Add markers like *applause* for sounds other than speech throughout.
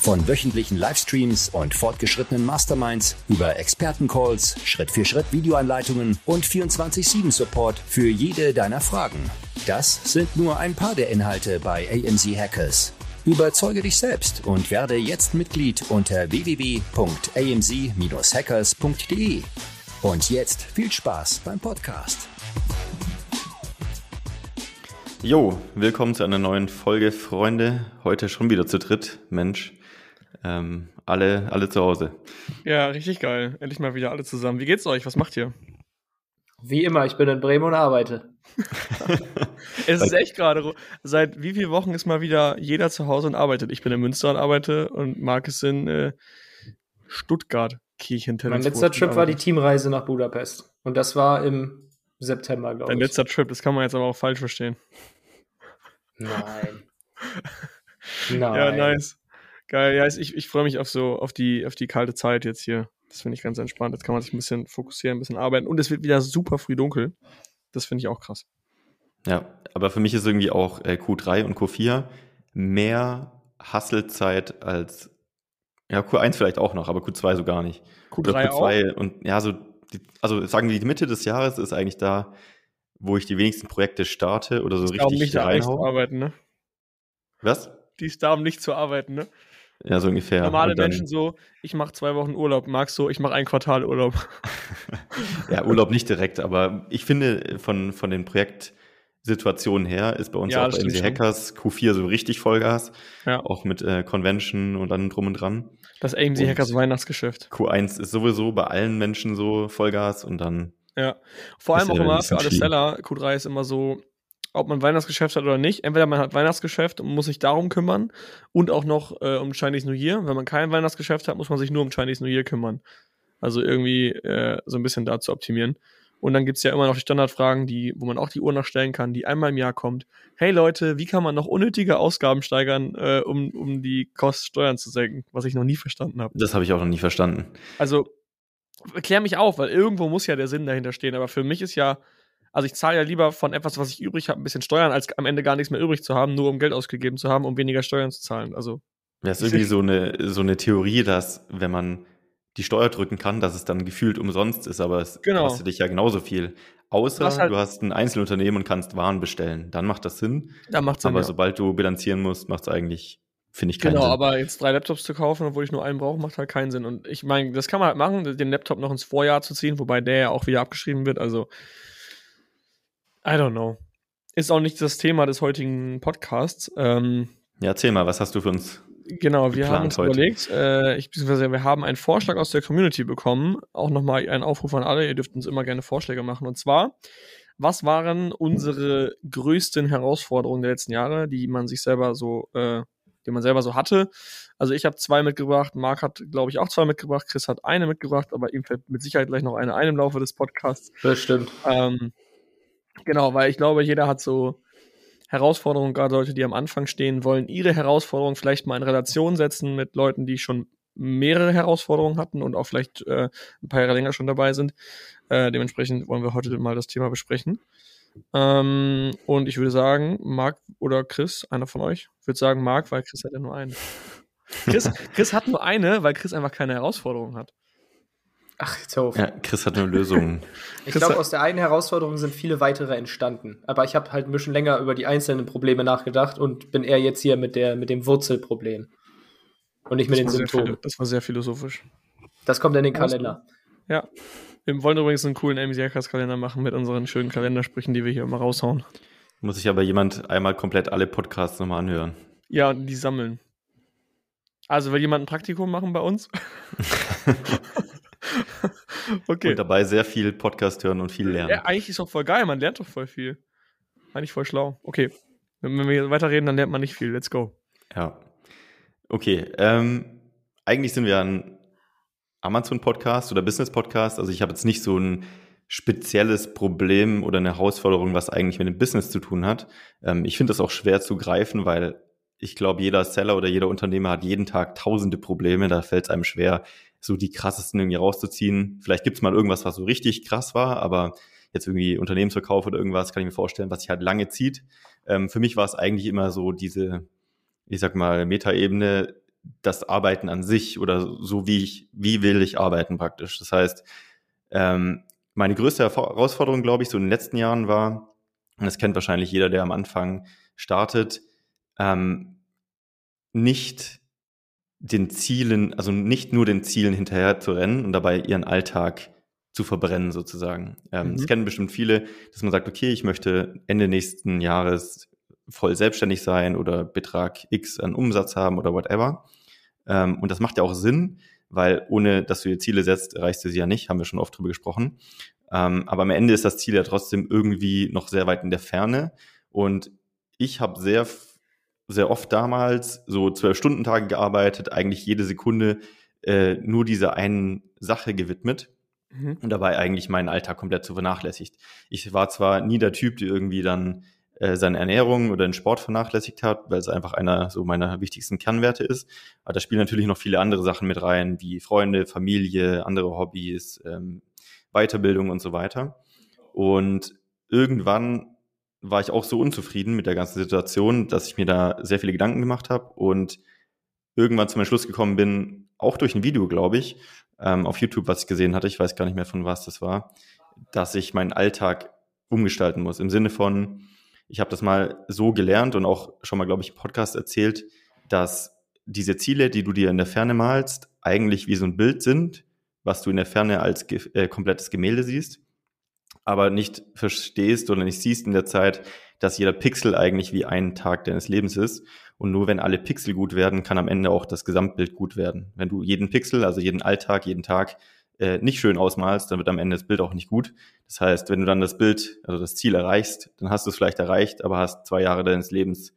Von wöchentlichen Livestreams und fortgeschrittenen Masterminds über Expertencalls, Schritt-für-Schritt-Videoanleitungen und 24-7-Support für jede deiner Fragen. Das sind nur ein paar der Inhalte bei AMZ Hackers. Überzeuge dich selbst und werde jetzt Mitglied unter www.amz-hackers.de. Und jetzt viel Spaß beim Podcast. Jo, willkommen zu einer neuen Folge, Freunde. Heute schon wieder zu dritt. Mensch, ähm, alle, alle zu Hause. Ja, richtig geil. Endlich mal wieder alle zusammen. Wie geht's euch? Was macht ihr? Wie immer, ich bin in Bremen und arbeite. *laughs* es ist echt gerade. Seit wie vielen Wochen ist mal wieder jeder zu Hause und arbeitet? Ich bin in Münster und arbeite und Marc ist in äh, Stuttgart. Kirchen Mein letzter Trip war die Teamreise nach Budapest. Und das war im September, glaube ich. Dein letzter Trip, das kann man jetzt aber auch falsch verstehen. Nein. *laughs* Nein. Ja, nice. Geil, ja, ich, ich freue mich auf so, auf die, auf die kalte Zeit jetzt hier. Das finde ich ganz entspannt. Jetzt kann man sich ein bisschen fokussieren, ein bisschen arbeiten. Und es wird wieder super früh dunkel. Das finde ich auch krass. Ja, aber für mich ist irgendwie auch äh, Q3 und Q4 mehr Hasselzeit als ja, Q1 vielleicht auch noch, aber Q2 so gar nicht. Q3 Q2 auch? und ja, so die, also sagen wir, die Mitte des Jahres ist eigentlich da, wo ich die wenigsten Projekte starte oder so die richtig nicht reinhau. Zu arbeiten, ne? Was? Die ist da, um nicht zu arbeiten, ne? Ja, so ungefähr. Normale dann, Menschen so, ich mache zwei Wochen Urlaub, magst so, ich mache ein Quartal Urlaub. *laughs* ja, Urlaub nicht direkt, aber ich finde von, von den Projektsituationen her ist bei uns ja, auch bei MC Hackers Q4 so richtig Vollgas. Ja. Auch mit äh, Convention und dann drum und dran. Das AMC Hackers Weihnachtsgeschäft. Q1 ist sowieso bei allen Menschen so Vollgas und dann. Ja, vor allem auch immer für alle Seller. Q3 ist immer so, ob man Weihnachtsgeschäft hat oder nicht. Entweder man hat Weihnachtsgeschäft und muss sich darum kümmern und auch noch äh, um Chinese New Year. Wenn man kein Weihnachtsgeschäft hat, muss man sich nur um Chinese New Year kümmern. Also irgendwie äh, so ein bisschen da zu optimieren. Und dann gibt's ja immer noch die Standardfragen, die, wo man auch die Uhr noch stellen kann, die einmal im Jahr kommt. Hey Leute, wie kann man noch unnötige Ausgaben steigern, äh, um, um die Kostensteuern zu senken? Was ich noch nie verstanden habe. Das habe ich auch noch nie verstanden. Also, klär mich auf, weil irgendwo muss ja der Sinn dahinter stehen. Aber für mich ist ja, also ich zahle ja lieber von etwas, was ich übrig habe, ein bisschen Steuern, als am Ende gar nichts mehr übrig zu haben, nur um Geld ausgegeben zu haben, um weniger Steuern zu zahlen. Also. Das ist irgendwie so eine, so eine Theorie, dass wenn man die Steuer drücken kann, dass es dann gefühlt umsonst ist, aber es genau. kostet dich ja genauso viel. Außer du hast, halt, du hast ein Einzelunternehmen und kannst Waren bestellen. Dann macht das Sinn. Dann macht Sinn. Aber ja. sobald du bilanzieren musst, macht es eigentlich, finde ich, keinen genau, Sinn. Genau, aber jetzt drei Laptops zu kaufen, obwohl ich nur einen brauche, macht halt keinen Sinn. Und ich meine, das kann man halt machen, den Laptop noch ins Vorjahr zu ziehen, wobei der ja auch wieder abgeschrieben wird. Also I don't know. Ist auch nicht das Thema des heutigen Podcasts. Ähm, ja, erzähl mal, was hast du für uns? Genau, wir haben uns heute? überlegt, äh, ich, beziehungsweise wir haben einen Vorschlag aus der Community bekommen. Auch nochmal ein Aufruf an alle, ihr dürft uns immer gerne Vorschläge machen. Und zwar, was waren unsere größten Herausforderungen der letzten Jahre, die man sich selber so, äh, die man selber so hatte? Also ich habe zwei mitgebracht, Marc hat, glaube ich, auch zwei mitgebracht, Chris hat eine mitgebracht, aber ihm fällt mit Sicherheit gleich noch eine ein im Laufe des Podcasts. Das stimmt. Ähm, Genau, weil ich glaube, jeder hat so Herausforderungen, gerade Leute, die am Anfang stehen, wollen ihre Herausforderungen vielleicht mal in Relation setzen mit Leuten, die schon mehrere Herausforderungen hatten und auch vielleicht äh, ein paar Jahre länger schon dabei sind. Äh, dementsprechend wollen wir heute mal das Thema besprechen. Ähm, und ich würde sagen, Marc oder Chris, einer von euch, würde sagen Marc, weil Chris hat ja nur einen. Chris, Chris hat nur eine, weil Chris einfach keine Herausforderungen hat. Ach, jetzt hör auf. Ja, Chris hat eine Lösung. *laughs* ich glaube, aus der einen Herausforderung sind viele weitere entstanden. Aber ich habe halt ein bisschen länger über die einzelnen Probleme nachgedacht und bin eher jetzt hier mit, der, mit dem Wurzelproblem. Und nicht das mit den Symptomen. Das war sehr philosophisch. Das kommt in den Kalender. Ja. Wir wollen übrigens einen coolen MCRCast-Kalender machen mit unseren schönen Kalendersprüchen, die wir hier immer raushauen. Muss sich aber jemand einmal komplett alle Podcasts nochmal anhören. Ja, die sammeln. Also will jemand ein Praktikum machen bei uns? *laughs* *laughs* *laughs* okay. Und dabei sehr viel Podcast hören und viel lernen. Ja, eigentlich ist auch voll geil, man lernt doch voll viel. Eigentlich voll schlau. Okay. Wenn wir weiterreden, dann lernt man nicht viel. Let's go. Ja. Okay. Ähm, eigentlich sind wir ein Amazon-Podcast oder Business-Podcast. Also ich habe jetzt nicht so einen spezielles Problem oder eine Herausforderung, was eigentlich mit dem Business zu tun hat. Ähm, ich finde das auch schwer zu greifen, weil ich glaube, jeder Seller oder jeder Unternehmer hat jeden Tag tausende Probleme. Da fällt es einem schwer, so die krassesten irgendwie rauszuziehen. Vielleicht gibt es mal irgendwas, was so richtig krass war, aber jetzt irgendwie Unternehmensverkauf oder irgendwas kann ich mir vorstellen, was sich halt lange zieht. Ähm, für mich war es eigentlich immer so diese, ich sag mal, Metaebene, das Arbeiten an sich oder so wie ich, wie will ich arbeiten praktisch. Das heißt, ähm, meine größte Herausforderung, glaube ich, so in den letzten Jahren war, und das kennt wahrscheinlich jeder, der am Anfang startet, ähm, nicht den Zielen, also nicht nur den Zielen hinterher zu rennen und dabei ihren Alltag zu verbrennen sozusagen. Ähm, mhm. Das kennen bestimmt viele, dass man sagt, okay, ich möchte Ende nächsten Jahres voll selbstständig sein oder Betrag X an Umsatz haben oder whatever. Ähm, und das macht ja auch Sinn, weil ohne dass du dir Ziele setzt, erreichst du sie ja nicht, haben wir schon oft drüber gesprochen. Ähm, aber am Ende ist das Ziel ja trotzdem irgendwie noch sehr weit in der Ferne. Und ich habe sehr, sehr oft damals so zwölf Stunden Tage gearbeitet, eigentlich jede Sekunde äh, nur dieser einen Sache gewidmet mhm. und dabei eigentlich meinen Alltag komplett zu vernachlässigt. Ich war zwar nie der Typ, der irgendwie dann äh, seine Ernährung oder den Sport vernachlässigt hat, weil es einfach einer so meiner wichtigsten Kernwerte ist. Aber da spielen natürlich noch viele andere Sachen mit rein, wie Freunde, Familie, andere Hobbys, ähm, Weiterbildung und so weiter. Und irgendwann war ich auch so unzufrieden mit der ganzen Situation, dass ich mir da sehr viele Gedanken gemacht habe und irgendwann zum Entschluss gekommen bin, auch durch ein Video, glaube ich, ähm, auf YouTube, was ich gesehen hatte, ich weiß gar nicht mehr von was das war, dass ich meinen Alltag umgestalten muss. Im Sinne von, ich habe das mal so gelernt und auch schon mal, glaube ich, im Podcast erzählt, dass diese Ziele, die du dir in der Ferne malst, eigentlich wie so ein Bild sind, was du in der Ferne als ge äh, komplettes Gemälde siehst, aber nicht verstehst oder nicht siehst in der Zeit, dass jeder Pixel eigentlich wie ein Tag deines Lebens ist. Und nur wenn alle Pixel gut werden, kann am Ende auch das Gesamtbild gut werden. Wenn du jeden Pixel, also jeden Alltag, jeden Tag äh, nicht schön ausmalst, dann wird am Ende das Bild auch nicht gut. Das heißt, wenn du dann das Bild, also das Ziel erreichst, dann hast du es vielleicht erreicht, aber hast zwei Jahre deines Lebens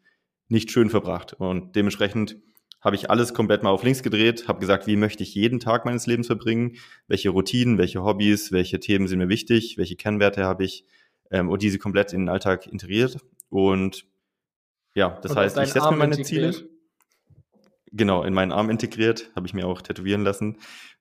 nicht schön verbracht. Und dementsprechend habe ich alles komplett mal auf links gedreht, habe gesagt, wie möchte ich jeden Tag meines Lebens verbringen, welche Routinen, welche Hobbys, welche Themen sind mir wichtig, welche Kennwerte habe ich ähm, und diese komplett in den Alltag integriert. Und ja, das und heißt, ich setze mir meine integriert. Ziele. Genau, in meinen Arm integriert, habe ich mir auch tätowieren lassen.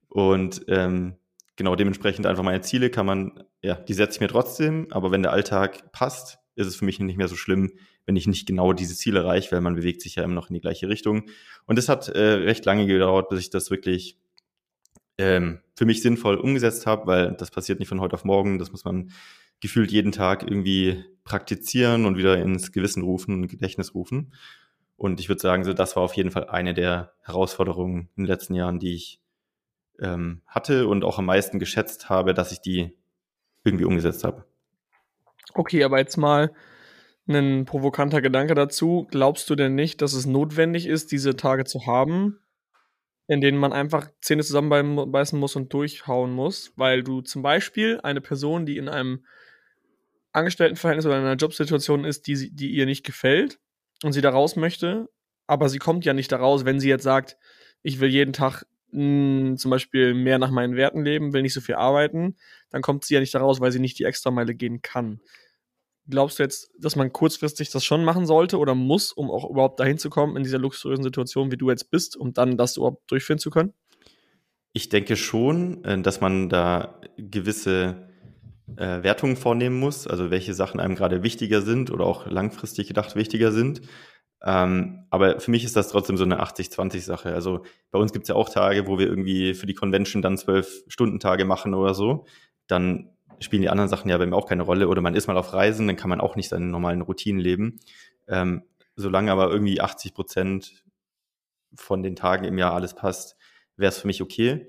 Und ähm, genau dementsprechend einfach meine Ziele kann man, ja, die setze ich mir trotzdem, aber wenn der Alltag passt, ist es für mich nicht mehr so schlimm, wenn ich nicht genau diese Ziele erreiche, weil man bewegt sich ja immer noch in die gleiche Richtung. Und es hat äh, recht lange gedauert, bis ich das wirklich ähm, für mich sinnvoll umgesetzt habe, weil das passiert nicht von heute auf morgen. Das muss man gefühlt jeden Tag irgendwie praktizieren und wieder ins Gewissen rufen, Gedächtnis rufen. Und ich würde sagen, so das war auf jeden Fall eine der Herausforderungen in den letzten Jahren, die ich ähm, hatte und auch am meisten geschätzt habe, dass ich die irgendwie umgesetzt habe. Okay, aber jetzt mal ein provokanter Gedanke dazu. Glaubst du denn nicht, dass es notwendig ist, diese Tage zu haben, in denen man einfach Zähne zusammenbeißen muss und durchhauen muss? Weil du zum Beispiel eine Person, die in einem Angestelltenverhältnis oder in einer Jobsituation ist, die, die ihr nicht gefällt und sie da raus möchte, aber sie kommt ja nicht da raus, wenn sie jetzt sagt, ich will jeden Tag mh, zum Beispiel mehr nach meinen Werten leben, will nicht so viel arbeiten, dann kommt sie ja nicht da raus, weil sie nicht die Extrameile gehen kann. Glaubst du jetzt, dass man kurzfristig das schon machen sollte oder muss, um auch überhaupt dahin zu kommen in dieser luxuriösen Situation, wie du jetzt bist, um dann das überhaupt durchführen zu können? Ich denke schon, äh, dass man da gewisse äh, Wertungen vornehmen muss, also welche Sachen einem gerade wichtiger sind oder auch langfristig gedacht wichtiger sind. Ähm, aber für mich ist das trotzdem so eine 80-20-Sache. Also bei uns gibt es ja auch Tage, wo wir irgendwie für die Convention dann zwölf Stundentage machen oder so. Dann spielen die anderen Sachen ja bei mir auch keine Rolle. Oder man ist mal auf Reisen, dann kann man auch nicht seine normalen Routinen leben. Ähm, solange aber irgendwie 80 Prozent von den Tagen im Jahr alles passt, wäre es für mich okay.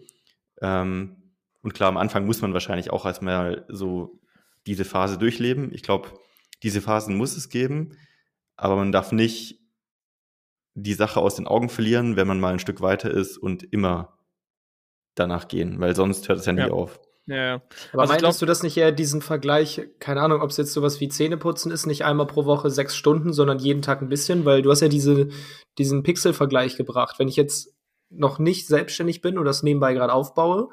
Ähm, und klar, am Anfang muss man wahrscheinlich auch erstmal so diese Phase durchleben. Ich glaube, diese Phasen muss es geben, aber man darf nicht die Sache aus den Augen verlieren, wenn man mal ein Stück weiter ist und immer danach gehen, weil sonst hört es ja nie ja. auf. Ja, ja. Aber also meintest du das nicht eher diesen Vergleich, keine Ahnung, ob es jetzt sowas wie Zähneputzen ist, nicht einmal pro Woche sechs Stunden, sondern jeden Tag ein bisschen, weil du hast ja diese, diesen Pixel-Vergleich gebracht. Wenn ich jetzt noch nicht selbstständig bin oder das nebenbei gerade aufbaue,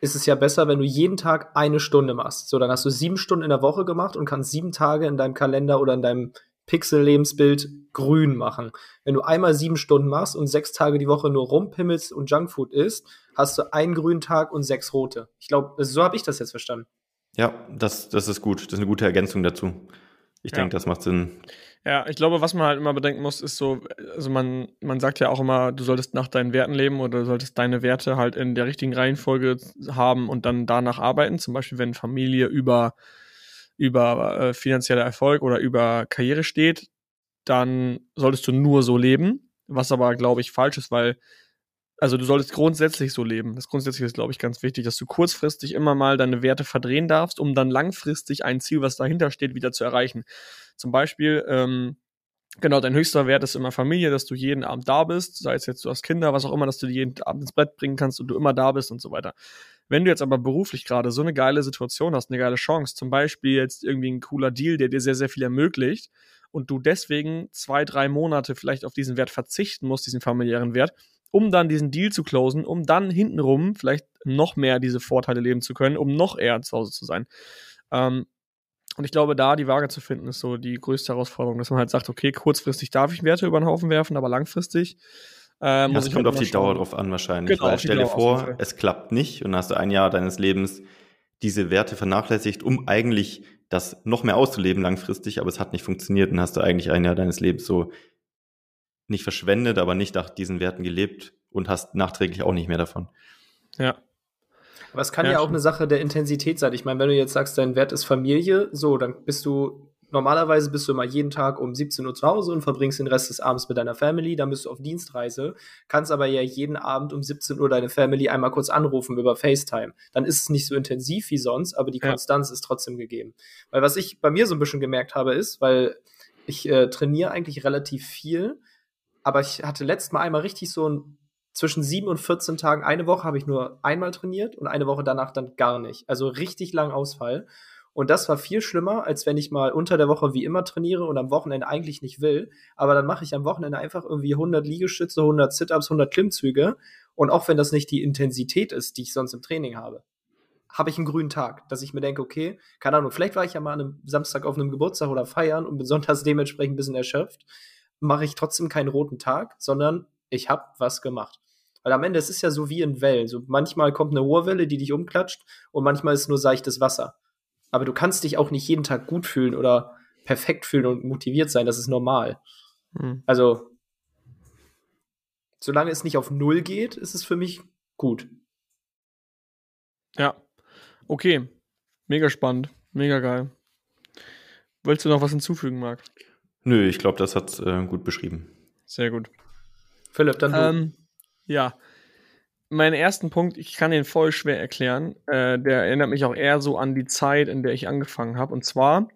ist es ja besser, wenn du jeden Tag eine Stunde machst. So, dann hast du sieben Stunden in der Woche gemacht und kannst sieben Tage in deinem Kalender oder in deinem Pixel-Lebensbild grün machen. Wenn du einmal sieben Stunden machst und sechs Tage die Woche nur rumpimmelst und Junkfood isst, hast du einen grünen Tag und sechs rote. Ich glaube, so habe ich das jetzt verstanden. Ja, das, das ist gut. Das ist eine gute Ergänzung dazu. Ich ja. denke, das macht Sinn. Ja, ich glaube, was man halt immer bedenken muss, ist so, also man, man sagt ja auch immer, du solltest nach deinen Werten leben oder du solltest deine Werte halt in der richtigen Reihenfolge haben und dann danach arbeiten. Zum Beispiel, wenn Familie über, über äh, finanzieller Erfolg oder über Karriere steht, dann solltest du nur so leben, was aber, glaube ich, falsch ist, weil also du solltest grundsätzlich so leben. Das grundsätzlich ist, glaube ich, ganz wichtig, dass du kurzfristig immer mal deine Werte verdrehen darfst, um dann langfristig ein Ziel, was dahinter steht, wieder zu erreichen. Zum Beispiel, ähm, genau, dein höchster Wert ist immer Familie, dass du jeden Abend da bist, sei es jetzt du hast Kinder, was auch immer, dass du die jeden Abend ins Bett bringen kannst und du immer da bist und so weiter. Wenn du jetzt aber beruflich gerade so eine geile Situation hast, eine geile Chance, zum Beispiel jetzt irgendwie ein cooler Deal, der dir sehr, sehr viel ermöglicht und du deswegen zwei, drei Monate vielleicht auf diesen Wert verzichten musst, diesen familiären Wert, um dann diesen Deal zu closen, um dann hintenrum vielleicht noch mehr diese Vorteile leben zu können, um noch eher zu Hause zu sein. Ähm, und ich glaube, da die Waage zu finden, ist so die größte Herausforderung, dass man halt sagt, okay, kurzfristig darf ich Werte über den Haufen werfen, aber langfristig äh, muss ja, es kommt halt auf die. Dauer drauf an wahrscheinlich. Genau, Weil stell dir vor, es klappt nicht und hast du ein Jahr deines Lebens diese Werte vernachlässigt, um eigentlich das noch mehr auszuleben langfristig, aber es hat nicht funktioniert und hast du eigentlich ein Jahr deines Lebens so nicht verschwendet, aber nicht nach diesen Werten gelebt und hast nachträglich auch nicht mehr davon. Ja. Aber es kann ja, ja auch eine Sache der Intensität sein. Ich meine, wenn du jetzt sagst, dein Wert ist Familie, so, dann bist du, normalerweise bist du immer jeden Tag um 17 Uhr zu Hause und verbringst den Rest des Abends mit deiner Family, dann bist du auf Dienstreise, kannst aber ja jeden Abend um 17 Uhr deine Family einmal kurz anrufen über FaceTime. Dann ist es nicht so intensiv wie sonst, aber die Konstanz ja. ist trotzdem gegeben. Weil was ich bei mir so ein bisschen gemerkt habe, ist, weil ich äh, trainiere eigentlich relativ viel, aber ich hatte letztes Mal einmal richtig so ein zwischen sieben und 14 Tagen, eine Woche habe ich nur einmal trainiert und eine Woche danach dann gar nicht. Also richtig lang Ausfall. Und das war viel schlimmer, als wenn ich mal unter der Woche wie immer trainiere und am Wochenende eigentlich nicht will. Aber dann mache ich am Wochenende einfach irgendwie 100 Liegestütze, 100 Sit-Ups, 100 Klimmzüge. Und auch wenn das nicht die Intensität ist, die ich sonst im Training habe, habe ich einen grünen Tag, dass ich mir denke, okay, keine Ahnung, vielleicht war ich ja mal einem Samstag auf einem Geburtstag oder feiern und sonntags *laughs* dementsprechend ein bisschen erschöpft mache ich trotzdem keinen roten Tag, sondern ich habe was gemacht. Weil am Ende, es ist ja so wie in Wellen. So manchmal kommt eine Ohrwelle, die dich umklatscht und manchmal ist nur seichtes Wasser. Aber du kannst dich auch nicht jeden Tag gut fühlen oder perfekt fühlen und motiviert sein. Das ist normal. Hm. Also, solange es nicht auf Null geht, ist es für mich gut. Ja. Okay. Mega spannend. Mega geil. Wolltest du noch was hinzufügen, Marc? Nö, ich glaube, das hat äh, gut beschrieben. Sehr gut. Philipp, dann du. Ähm, ja. Mein ersten Punkt, ich kann den voll schwer erklären. Äh, der erinnert mich auch eher so an die Zeit, in der ich angefangen habe. Und zwar,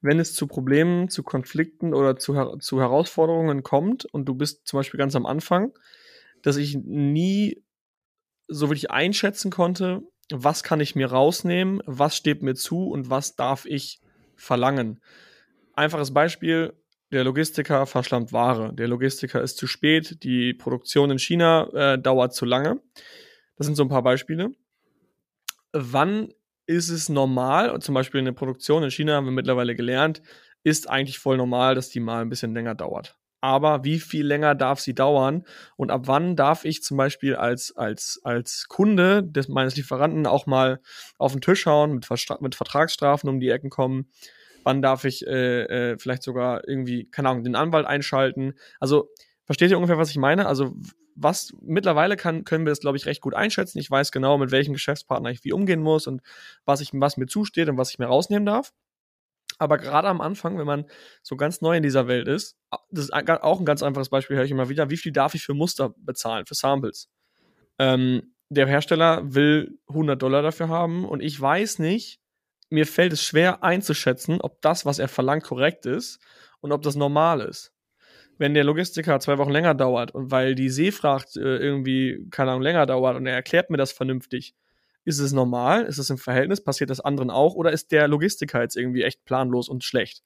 wenn es zu Problemen, zu Konflikten oder zu, zu Herausforderungen kommt und du bist zum Beispiel ganz am Anfang, dass ich nie so wirklich einschätzen konnte, was kann ich mir rausnehmen, was steht mir zu und was darf ich verlangen. Einfaches Beispiel, der Logistiker verschlammt Ware. Der Logistiker ist zu spät, die Produktion in China äh, dauert zu lange. Das sind so ein paar Beispiele. Wann ist es normal, zum Beispiel eine Produktion in China haben wir mittlerweile gelernt, ist eigentlich voll normal, dass die mal ein bisschen länger dauert. Aber wie viel länger darf sie dauern? Und ab wann darf ich zum Beispiel als, als, als Kunde des, meines Lieferanten auch mal auf den Tisch hauen, mit, mit Vertragsstrafen um die Ecken kommen? Wann darf ich äh, äh, vielleicht sogar irgendwie, keine Ahnung, den Anwalt einschalten. Also, versteht ihr ungefähr, was ich meine? Also, was mittlerweile kann, können wir das, glaube ich, recht gut einschätzen. Ich weiß genau, mit welchem Geschäftspartner ich wie umgehen muss und was, ich, was mir zusteht und was ich mir rausnehmen darf. Aber gerade am Anfang, wenn man so ganz neu in dieser Welt ist, das ist auch ein ganz einfaches Beispiel, höre ich immer wieder, wie viel darf ich für Muster bezahlen, für Samples? Ähm, der Hersteller will 100 Dollar dafür haben und ich weiß nicht, mir fällt es schwer einzuschätzen, ob das, was er verlangt, korrekt ist und ob das normal ist. Wenn der Logistiker zwei Wochen länger dauert und weil die Seefracht äh, irgendwie, keine Ahnung, länger dauert und er erklärt mir das vernünftig, ist es normal? Ist es im Verhältnis? Passiert das anderen auch? Oder ist der Logistiker jetzt irgendwie echt planlos und schlecht?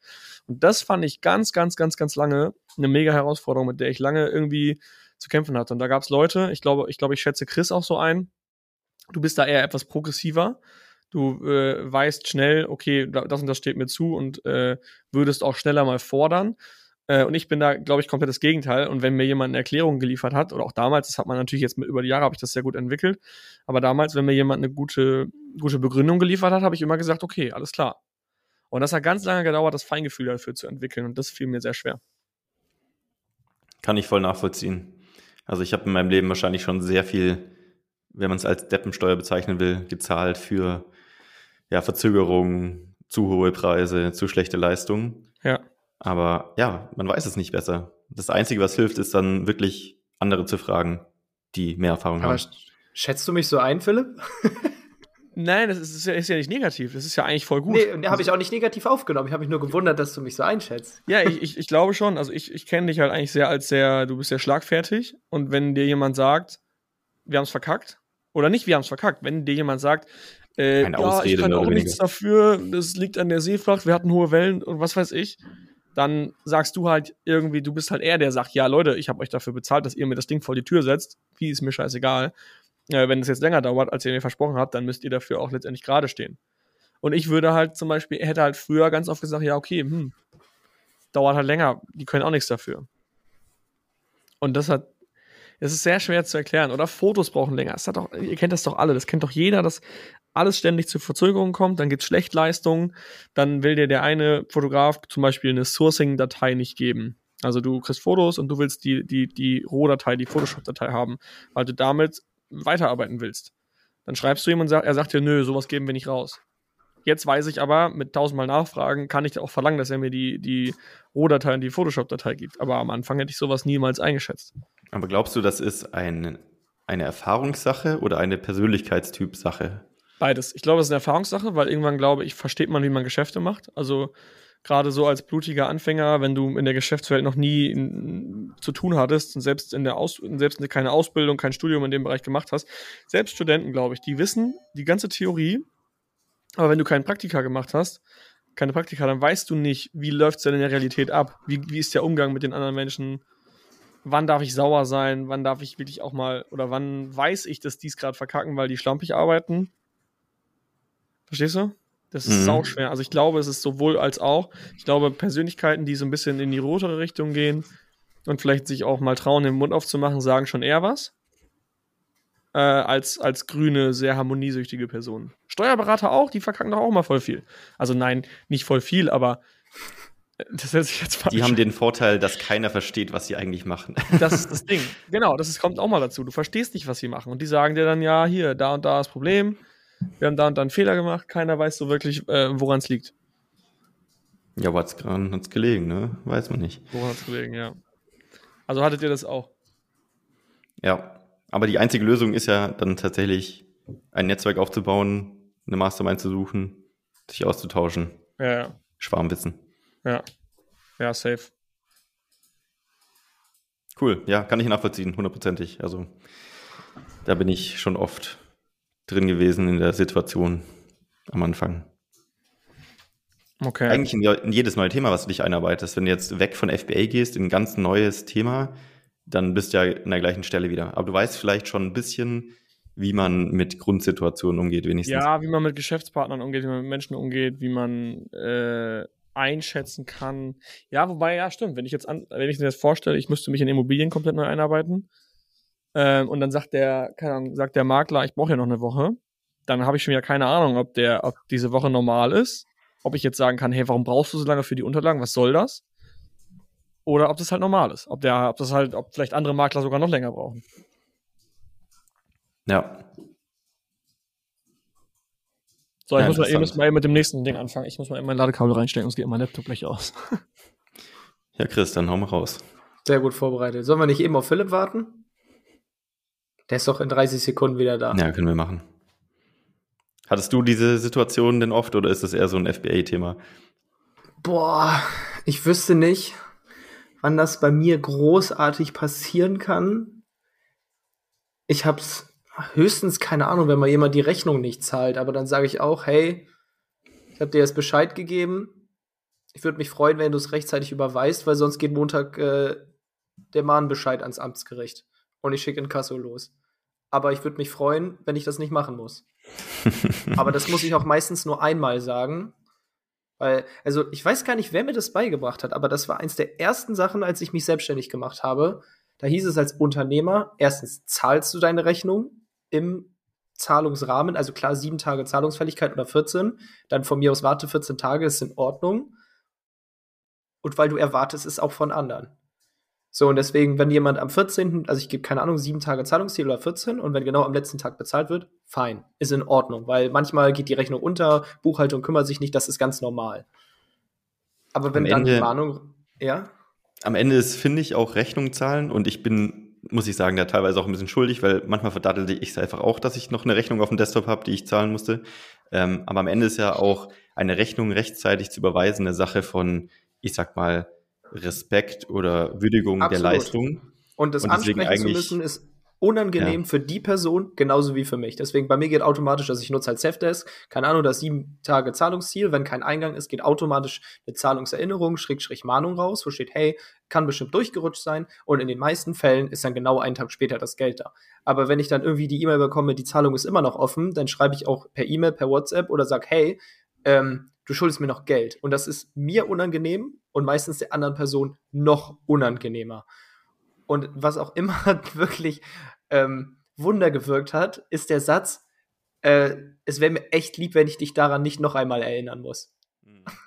Und das fand ich ganz, ganz, ganz, ganz lange eine mega Herausforderung, mit der ich lange irgendwie zu kämpfen hatte. Und da gab es Leute, ich glaube, ich glaube, ich schätze Chris auch so ein, Du bist da eher etwas progressiver. Du äh, weißt schnell, okay, das und das steht mir zu und äh, würdest auch schneller mal fordern. Äh, und ich bin da, glaube ich, komplett das Gegenteil. Und wenn mir jemand eine Erklärung geliefert hat, oder auch damals, das hat man natürlich jetzt mit, über die Jahre, habe ich das sehr gut entwickelt, aber damals, wenn mir jemand eine gute, gute Begründung geliefert hat, habe ich immer gesagt, okay, alles klar. Und das hat ganz lange gedauert, das Feingefühl dafür zu entwickeln. Und das fiel mir sehr schwer. Kann ich voll nachvollziehen. Also ich habe in meinem Leben wahrscheinlich schon sehr viel, wenn man es als Deppensteuer bezeichnen will, gezahlt für ja, Verzögerungen, zu hohe Preise, zu schlechte Leistungen. Ja. Aber ja, man weiß es nicht besser. Das Einzige, was hilft, ist dann wirklich andere zu fragen, die mehr Erfahrung Aber haben. Schätzt du mich so ein, Philipp? *laughs* Nein, das ist ja, ist ja, nicht negativ. Das ist ja eigentlich voll gut. Nee, habe also ich auch nicht negativ aufgenommen. Ich habe mich nur gewundert, dass du mich so einschätzt. Ja, ich, ich, ich glaube schon. Also ich, ich kenne dich halt eigentlich sehr als sehr, du bist sehr schlagfertig. Und wenn dir jemand sagt, wir haben es verkackt, oder nicht, wir haben es verkackt, wenn dir jemand sagt, äh, ja, Ausrede, ich kann auch nichts dafür, das liegt an der Seefracht, wir hatten hohe Wellen und was weiß ich, dann sagst du halt irgendwie, du bist halt eher der sagt, ja Leute, ich habe euch dafür bezahlt, dass ihr mir das Ding vor die Tür setzt. Wie ist mir scheißegal. Äh, wenn es jetzt länger dauert, als ihr mir versprochen habt, dann müsst ihr dafür auch letztendlich gerade stehen. Und ich würde halt zum Beispiel, hätte halt früher ganz oft gesagt, ja, okay, hm, dauert halt länger, die können auch nichts dafür. Und das hat, es ist sehr schwer zu erklären. Oder Fotos brauchen länger. Das hat doch, ihr kennt das doch alle, das kennt doch jeder, dass alles ständig zu Verzögerungen kommt, dann gibt es Schlechtleistungen, dann will dir der eine Fotograf zum Beispiel eine Sourcing-Datei nicht geben. Also du kriegst Fotos und du willst die, die, die Rohdatei, die Photoshop-Datei haben, weil du damit weiterarbeiten willst. Dann schreibst du ihm und er sagt dir, nö, sowas geben wir nicht raus. Jetzt weiß ich aber, mit tausendmal Nachfragen kann ich auch verlangen, dass er mir die, die Rohdatei und die Photoshop-Datei gibt. Aber am Anfang hätte ich sowas niemals eingeschätzt. Aber glaubst du, das ist ein, eine Erfahrungssache oder eine Persönlichkeitstyp-Sache? Beides. Ich glaube, es ist eine Erfahrungssache, weil irgendwann glaube ich, versteht man, wie man Geschäfte macht. Also gerade so als blutiger Anfänger, wenn du in der Geschäftswelt noch nie in, zu tun hattest und selbst in der Aus, selbst keine Ausbildung, kein Studium in dem Bereich gemacht hast, selbst Studenten, glaube ich, die wissen die ganze Theorie, aber wenn du keinen Praktika gemacht hast, keine Praktika, dann weißt du nicht, wie läuft es denn in der Realität ab? Wie, wie ist der Umgang mit den anderen Menschen? Wann darf ich sauer sein? Wann darf ich wirklich auch mal, oder wann weiß ich, dass die es gerade verkacken, weil die schlampig arbeiten? Verstehst du? Das ist mhm. sau schwer. Also ich glaube, es ist sowohl als auch. Ich glaube, Persönlichkeiten, die so ein bisschen in die rotere Richtung gehen und vielleicht sich auch mal trauen, den Mund aufzumachen, sagen schon eher was. Äh, als, als grüne, sehr harmoniesüchtige Personen. Steuerberater auch, die verkacken doch auch mal voll viel. Also nein, nicht voll viel, aber das hält sich jetzt falsch. Die haben den Vorteil, dass keiner versteht, was sie eigentlich machen. Das ist das Ding. Genau, das ist, kommt auch mal dazu. Du verstehst nicht, was sie machen. Und die sagen dir dann, ja, hier, da und da ist Problem wir haben da und da einen Fehler gemacht, keiner weiß so wirklich, äh, woran es liegt. Ja, wo hat es gelegen, ne? Weiß man nicht. Woran hat es gelegen, ja. Also hattet ihr das auch? Ja, aber die einzige Lösung ist ja dann tatsächlich, ein Netzwerk aufzubauen, eine Mastermind zu suchen, sich auszutauschen. Ja, ja. Schwarmwissen. Ja. Ja, safe. Cool, ja, kann ich nachvollziehen, hundertprozentig. Also da bin ich schon oft drin gewesen in der Situation am Anfang. Okay. Eigentlich in, in, jedes neue Thema, was du dich einarbeitest. Wenn du jetzt weg von FBA gehst in ein ganz neues Thema, dann bist du ja an der gleichen Stelle wieder. Aber du weißt vielleicht schon ein bisschen, wie man mit Grundsituationen umgeht, wenigstens. Ja, wie man mit Geschäftspartnern umgeht, wie man mit Menschen umgeht, wie man äh, einschätzen kann. Ja, wobei, ja, stimmt. Wenn ich jetzt an, wenn ich mir das vorstelle, ich müsste mich in Immobilien komplett neu einarbeiten, ähm, und dann sagt der, keine Ahnung, sagt der Makler, ich brauche ja noch eine Woche. Dann habe ich schon wieder keine Ahnung, ob der, ob diese Woche normal ist. Ob ich jetzt sagen kann, hey, warum brauchst du so lange für die Unterlagen? Was soll das? Oder ob das halt normal ist. Ob der, ob das halt, ob vielleicht andere Makler sogar noch länger brauchen. Ja. So, ich ja, muss mal eben mal mit dem nächsten Ding anfangen. Ich muss mal eben mein Ladekabel reinstecken, sonst geht mein Laptop gleich aus. *laughs* ja, Chris, dann hau mal raus. Sehr gut vorbereitet. Sollen wir nicht eben auf Philipp warten? Der ist doch in 30 Sekunden wieder da. Ja, können wir machen. Hattest du diese Situation denn oft oder ist das eher so ein FBA-Thema? Boah, ich wüsste nicht, wann das bei mir großartig passieren kann. Ich hab's höchstens keine Ahnung, wenn mal jemand die Rechnung nicht zahlt, aber dann sage ich auch, hey, ich habe dir jetzt Bescheid gegeben. Ich würde mich freuen, wenn du es rechtzeitig überweist, weil sonst geht Montag äh, der Mahnbescheid ans Amtsgericht und ich schicke in Kasso los. aber ich würde mich freuen, wenn ich das nicht machen muss. *laughs* aber das muss ich auch meistens nur einmal sagen. Weil, also ich weiß gar nicht, wer mir das beigebracht hat, aber das war eins der ersten Sachen, als ich mich selbstständig gemacht habe. Da hieß es als Unternehmer, erstens zahlst du deine Rechnung im Zahlungsrahmen, also klar sieben Tage Zahlungsfälligkeit oder 14, dann von mir aus warte 14 Tage, ist in Ordnung. Und weil du erwartest es auch von anderen. So, und deswegen, wenn jemand am 14., also ich gebe keine Ahnung, sieben Tage Zahlungsziel oder 14 und wenn genau am letzten Tag bezahlt wird, fein, ist in Ordnung, weil manchmal geht die Rechnung unter, Buchhaltung kümmert sich nicht, das ist ganz normal. Aber wenn am dann Ende, die Warnung, ja? Am Ende ist, finde ich, auch Rechnung zahlen und ich bin, muss ich sagen, da teilweise auch ein bisschen schuldig, weil manchmal verdattelte ich es einfach auch, dass ich noch eine Rechnung auf dem Desktop habe, die ich zahlen musste. Ähm, aber am Ende ist ja auch eine Rechnung rechtzeitig zu überweisen eine Sache von, ich sag mal, Respekt oder Würdigung Absolut. der Leistung. Und das und ansprechen zu müssen ist unangenehm ja. für die Person genauso wie für mich. Deswegen bei mir geht automatisch, dass ich nutze halt Safdesk. Keine Ahnung, das sieben Tage Zahlungsziel. Wenn kein Eingang ist, geht automatisch eine Zahlungserinnerung, Schrägstrich Mahnung raus, wo steht, hey, kann bestimmt durchgerutscht sein. Und in den meisten Fällen ist dann genau einen Tag später das Geld da. Aber wenn ich dann irgendwie die E-Mail bekomme, die Zahlung ist immer noch offen, dann schreibe ich auch per E-Mail, per WhatsApp oder sag, hey, ähm, du schuldest mir noch Geld. Und das ist mir unangenehm und meistens der anderen Person noch unangenehmer. Und was auch immer *laughs* wirklich ähm, Wunder gewirkt hat, ist der Satz, äh, es wäre mir echt lieb, wenn ich dich daran nicht noch einmal erinnern muss. *laughs*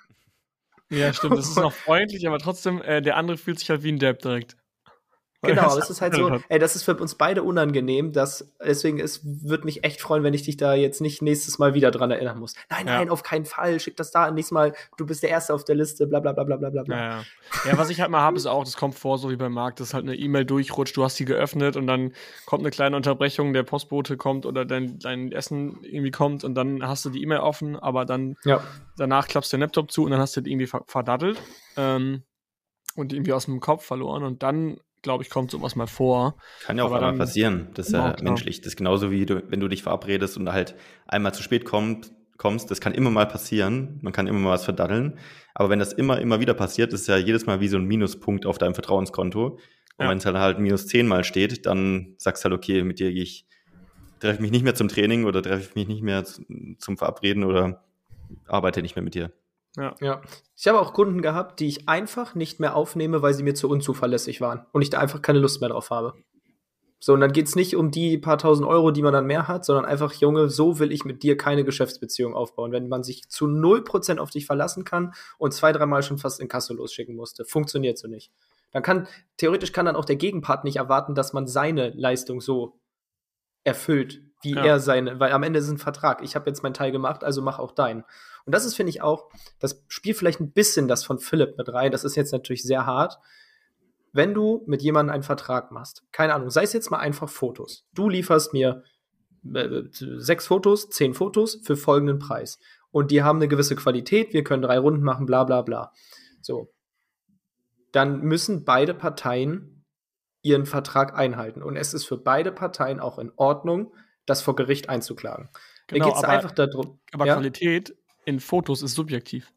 Ja, stimmt. Das ist *laughs* noch freundlich, aber trotzdem, äh, der andere fühlt sich halt wie ein Depp direkt. Genau, es ist halt so, ey, das ist für uns beide unangenehm, dass, deswegen, es würde mich echt freuen, wenn ich dich da jetzt nicht nächstes Mal wieder dran erinnern muss. Nein, ja. nein, auf keinen Fall, schick das da, nächstes Mal, du bist der Erste auf der Liste, bla, bla, bla, bla, bla, bla. Ja, ja. ja, was ich halt mal habe, ist auch, das kommt vor, so wie beim Markt, dass halt eine E-Mail durchrutscht, du hast sie geöffnet und dann kommt eine kleine Unterbrechung, der Postbote kommt oder dein, dein Essen irgendwie kommt und dann hast du die E-Mail offen, aber dann ja. danach klappst du den Laptop zu und dann hast du den irgendwie verdattelt. Ähm, und irgendwie aus dem Kopf verloren und dann glaube ich, kommt sowas mal vor. Kann ja auch einmal passieren. Das ist ja menschlich. Das ist genauso wie du, wenn du dich verabredest und halt einmal zu spät kommt, kommst. Das kann immer mal passieren. Man kann immer mal was verdaddeln. Aber wenn das immer, immer wieder passiert, ist ja jedes Mal wie so ein Minuspunkt auf deinem Vertrauenskonto. Und ja. wenn es halt halt minus zehnmal steht, dann sagst du halt, okay, mit dir gehe ich, treffe mich nicht mehr zum Training oder treffe ich mich nicht mehr zum Verabreden oder arbeite nicht mehr mit dir. Ja. ja. Ich habe auch Kunden gehabt, die ich einfach nicht mehr aufnehme, weil sie mir zu unzuverlässig waren und ich da einfach keine Lust mehr drauf habe. So, und dann geht es nicht um die paar tausend Euro, die man dann mehr hat, sondern einfach, Junge, so will ich mit dir keine Geschäftsbeziehung aufbauen. Wenn man sich zu 0% auf dich verlassen kann und zwei, dreimal schon fast in Kasse losschicken musste, funktioniert so nicht. Dann kann, theoretisch kann dann auch der Gegenpart nicht erwarten, dass man seine Leistung so erfüllt, wie ja. er seine, weil am Ende ist es ein Vertrag. Ich habe jetzt meinen Teil gemacht, also mach auch deinen. Und das ist, finde ich, auch, das spielt vielleicht ein bisschen das von Philipp mit rein. Das ist jetzt natürlich sehr hart. Wenn du mit jemandem einen Vertrag machst, keine Ahnung, sei es jetzt mal einfach Fotos. Du lieferst mir äh, sechs Fotos, zehn Fotos für folgenden Preis. Und die haben eine gewisse Qualität, wir können drei Runden machen, bla bla bla. So. Dann müssen beide Parteien ihren Vertrag einhalten. Und es ist für beide Parteien auch in Ordnung, das vor Gericht einzuklagen. Genau, Mir geht es einfach darum. Aber ja? Qualität in Fotos ist subjektiv.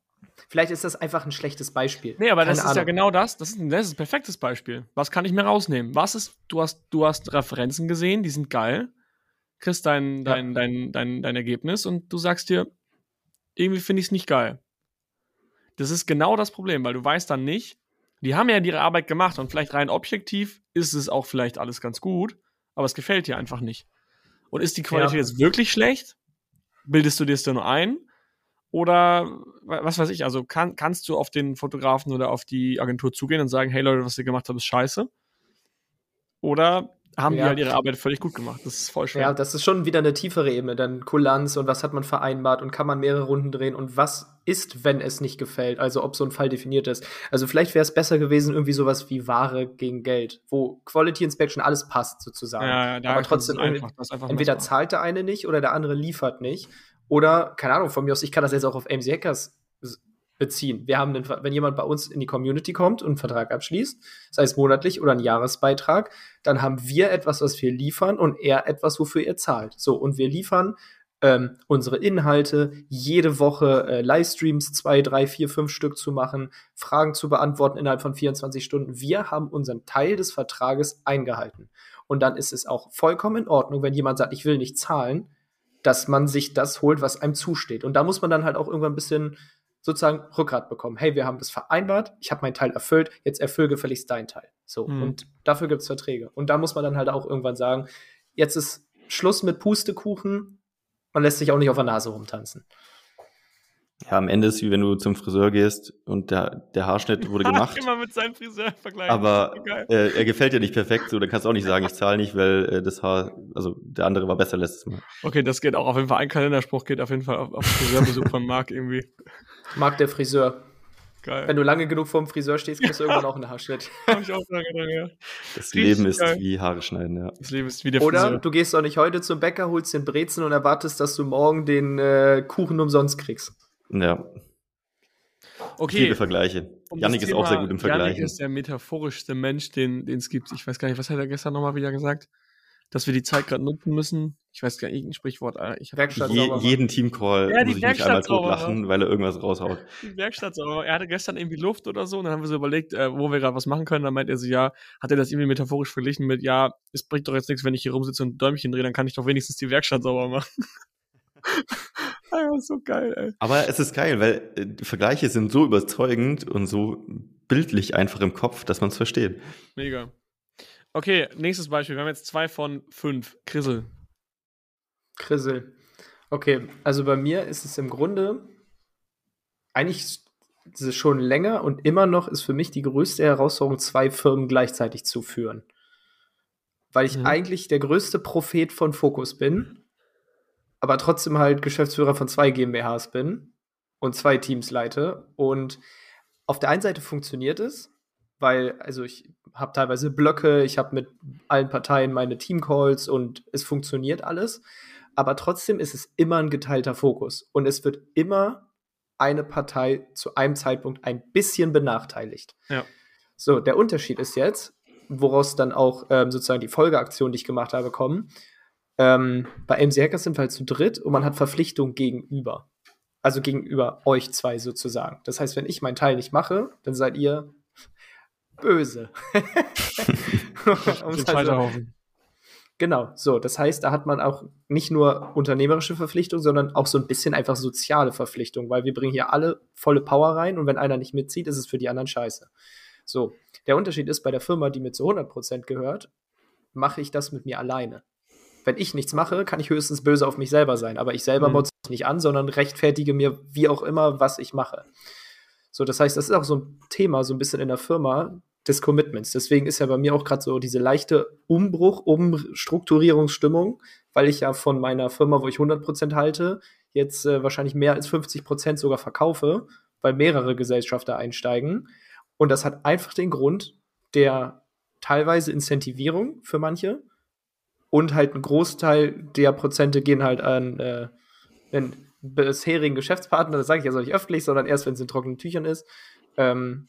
Vielleicht ist das einfach ein schlechtes Beispiel. Nee, aber Keine das ist Ahnung. ja genau das. Das ist, ein, das ist ein perfektes Beispiel. Was kann ich mir rausnehmen? Was ist, du hast, du hast Referenzen gesehen, die sind geil, kriegst dein, dein, ja. dein, dein, dein Ergebnis und du sagst dir, irgendwie finde ich es nicht geil. Das ist genau das Problem, weil du weißt dann nicht, die haben ja ihre Arbeit gemacht und vielleicht rein objektiv ist es auch vielleicht alles ganz gut, aber es gefällt dir einfach nicht. Und ist die Qualität ja. jetzt wirklich schlecht? Bildest du dir es dann nur ein? Oder was weiß ich, also kann, kannst du auf den Fotografen oder auf die Agentur zugehen und sagen, hey Leute, was ihr gemacht habt, ist scheiße? Oder haben ja. die halt ihre Arbeit völlig gut gemacht. Das ist voll schwer. Ja, das ist schon wieder eine tiefere Ebene. Dann Kulanz und was hat man vereinbart und kann man mehrere Runden drehen und was ist, wenn es nicht gefällt? Also ob so ein Fall definiert ist. Also vielleicht wäre es besser gewesen, irgendwie sowas wie Ware gegen Geld, wo Quality Inspection alles passt sozusagen. Ja, ja, Aber trotzdem, einfach, entweder zahlt der eine nicht oder der andere liefert nicht. Oder, keine Ahnung, von mir aus, ich kann das jetzt auch auf AMC Hackers beziehen. Wir haben, einen, wenn jemand bei uns in die Community kommt und einen Vertrag abschließt, sei es monatlich oder ein Jahresbeitrag, dann haben wir etwas, was wir liefern und er etwas, wofür er zahlt. So, und wir liefern ähm, unsere Inhalte, jede Woche äh, Livestreams, zwei, drei, vier, fünf Stück zu machen, Fragen zu beantworten innerhalb von 24 Stunden. Wir haben unseren Teil des Vertrages eingehalten. Und dann ist es auch vollkommen in Ordnung, wenn jemand sagt, ich will nicht zahlen, dass man sich das holt, was einem zusteht. Und da muss man dann halt auch irgendwann ein bisschen sozusagen Rückgrat bekommen. Hey, wir haben das vereinbart, ich habe meinen Teil erfüllt, jetzt erfüll gefälligst deinen Teil. So. Mhm. Und dafür gibt es Verträge. Und da muss man dann halt auch irgendwann sagen, jetzt ist Schluss mit Pustekuchen, man lässt sich auch nicht auf der Nase rumtanzen. Ja, am Ende ist wie wenn du zum Friseur gehst und der, der Haarschnitt *laughs* wurde gemacht. Immer mit seinem Friseur vergleichen. Aber äh, er gefällt dir nicht perfekt, so dann kannst du auch nicht sagen, ich zahle nicht, weil äh, das Haar, also der andere war besser letztes Mal. Okay, das geht auch auf jeden Fall. Ein Kalenderspruch geht auf jeden Fall auf, auf Friseurbesuch *laughs* von Marc irgendwie. Marc der Friseur. Geil. Wenn du lange genug vor dem Friseur stehst, kriegst du irgendwann auch einen Haarschnitt. *laughs* Hab ich auch lange dran, ja. Das Richtig Leben ist geil. wie Haare schneiden, ja. Das Leben ist wie der Oder Friseur. du gehst auch nicht heute zum Bäcker, holst den Brezen und erwartest, dass du morgen den äh, Kuchen umsonst kriegst. Ja. Okay. Viele Vergleiche. Um Janik ist auch sehr gut im Vergleich. Janik ist der metaphorischste Mensch, den es gibt. Ich weiß gar nicht, was hat er gestern nochmal wieder gesagt? Dass wir die Zeit gerade nutzen müssen. Ich weiß gar nicht, irgendein Sprichwort. Ich Werkstatt Je, jeden Teamcall ja, muss ich mich einmal tot lachen, weil er irgendwas raushaut. *laughs* Die Werkstatt sauber. Er hatte gestern irgendwie Luft oder so und dann haben wir so überlegt, äh, wo wir gerade was machen können. Dann meint er so, ja, hat er das irgendwie metaphorisch verglichen mit, ja, es bringt doch jetzt nichts, wenn ich hier rumsitze und Däumchen drehe, dann kann ich doch wenigstens die Werkstatt sauber machen. *laughs* Einfach so geil, ey. Aber es ist geil, weil äh, die Vergleiche sind so überzeugend und so bildlich einfach im Kopf, dass man es versteht. Mega. Okay, nächstes Beispiel. Wir haben jetzt zwei von fünf. Krissel. Krissel. Okay, also bei mir ist es im Grunde eigentlich schon länger und immer noch ist für mich die größte Herausforderung, zwei Firmen gleichzeitig zu führen. Weil ich mhm. eigentlich der größte Prophet von Fokus bin, aber trotzdem halt Geschäftsführer von zwei GmbHs bin und zwei Teams leite. Und auf der einen Seite funktioniert es, weil, also ich habe teilweise Blöcke, ich habe mit allen Parteien meine Teamcalls und es funktioniert alles. Aber trotzdem ist es immer ein geteilter Fokus und es wird immer eine Partei zu einem Zeitpunkt ein bisschen benachteiligt. Ja. So, der Unterschied ist jetzt, woraus dann auch ähm, sozusagen die Folgeaktionen, die ich gemacht habe, kommen. Ähm, bei MC Hackers sind wir halt zu dritt und man hat Verpflichtungen gegenüber. Also gegenüber euch zwei sozusagen. Das heißt, wenn ich meinen Teil nicht mache, dann seid ihr böse. *laughs* um also, genau, so. Das heißt, da hat man auch nicht nur unternehmerische Verpflichtung, sondern auch so ein bisschen einfach soziale Verpflichtung, weil wir bringen hier alle volle Power rein und wenn einer nicht mitzieht, ist es für die anderen scheiße. So. Der Unterschied ist, bei der Firma, die mir zu 100% gehört, mache ich das mit mir alleine. Wenn ich nichts mache, kann ich höchstens böse auf mich selber sein, aber ich selber mhm. motze nicht an, sondern rechtfertige mir wie auch immer, was ich mache. So, das heißt, das ist auch so ein Thema, so ein bisschen in der Firma des Commitments. Deswegen ist ja bei mir auch gerade so diese leichte Umbruch, Umstrukturierungsstimmung, weil ich ja von meiner Firma, wo ich 100% halte, jetzt äh, wahrscheinlich mehr als 50% sogar verkaufe, weil mehrere Gesellschafter einsteigen. Und das hat einfach den Grund der teilweise Incentivierung für manche und halt ein Großteil der Prozente gehen halt an äh, bisherigen Geschäftspartner, das sage ich ja so nicht öffentlich, sondern erst, wenn es in trockenen Tüchern ist, ähm,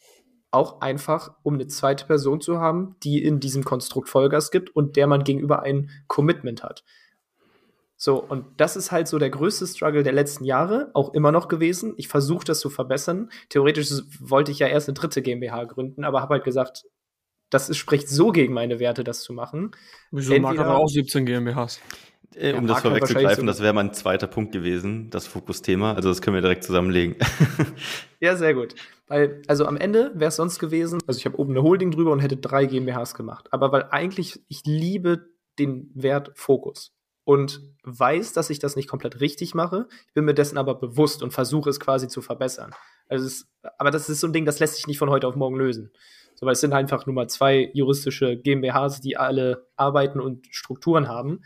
auch einfach, um eine zweite Person zu haben, die in diesem Konstrukt Vollgas gibt und der man gegenüber ein Commitment hat. So, und das ist halt so der größte Struggle der letzten Jahre, auch immer noch gewesen. Ich versuche das zu verbessern. Theoretisch wollte ich ja erst eine dritte GmbH gründen, aber habe halt gesagt, das ist, spricht so gegen meine Werte, das zu machen. Wieso mag aber auch 17 GmbHs? Äh, um das vorwegzugreifen, das wäre mein zweiter Punkt gewesen, das Fokusthema. Also das können wir direkt zusammenlegen. *laughs* ja, sehr gut. Weil, also am Ende wäre es sonst gewesen, also ich habe oben eine Holding drüber und hätte drei GmbHs gemacht. Aber weil eigentlich, ich liebe den Wert Fokus und weiß, dass ich das nicht komplett richtig mache. Ich bin mir dessen aber bewusst und versuche es quasi zu verbessern. Also es, aber das ist so ein Ding, das lässt sich nicht von heute auf morgen lösen. So, weil es sind einfach nur mal zwei juristische GmbHs, die alle arbeiten und Strukturen haben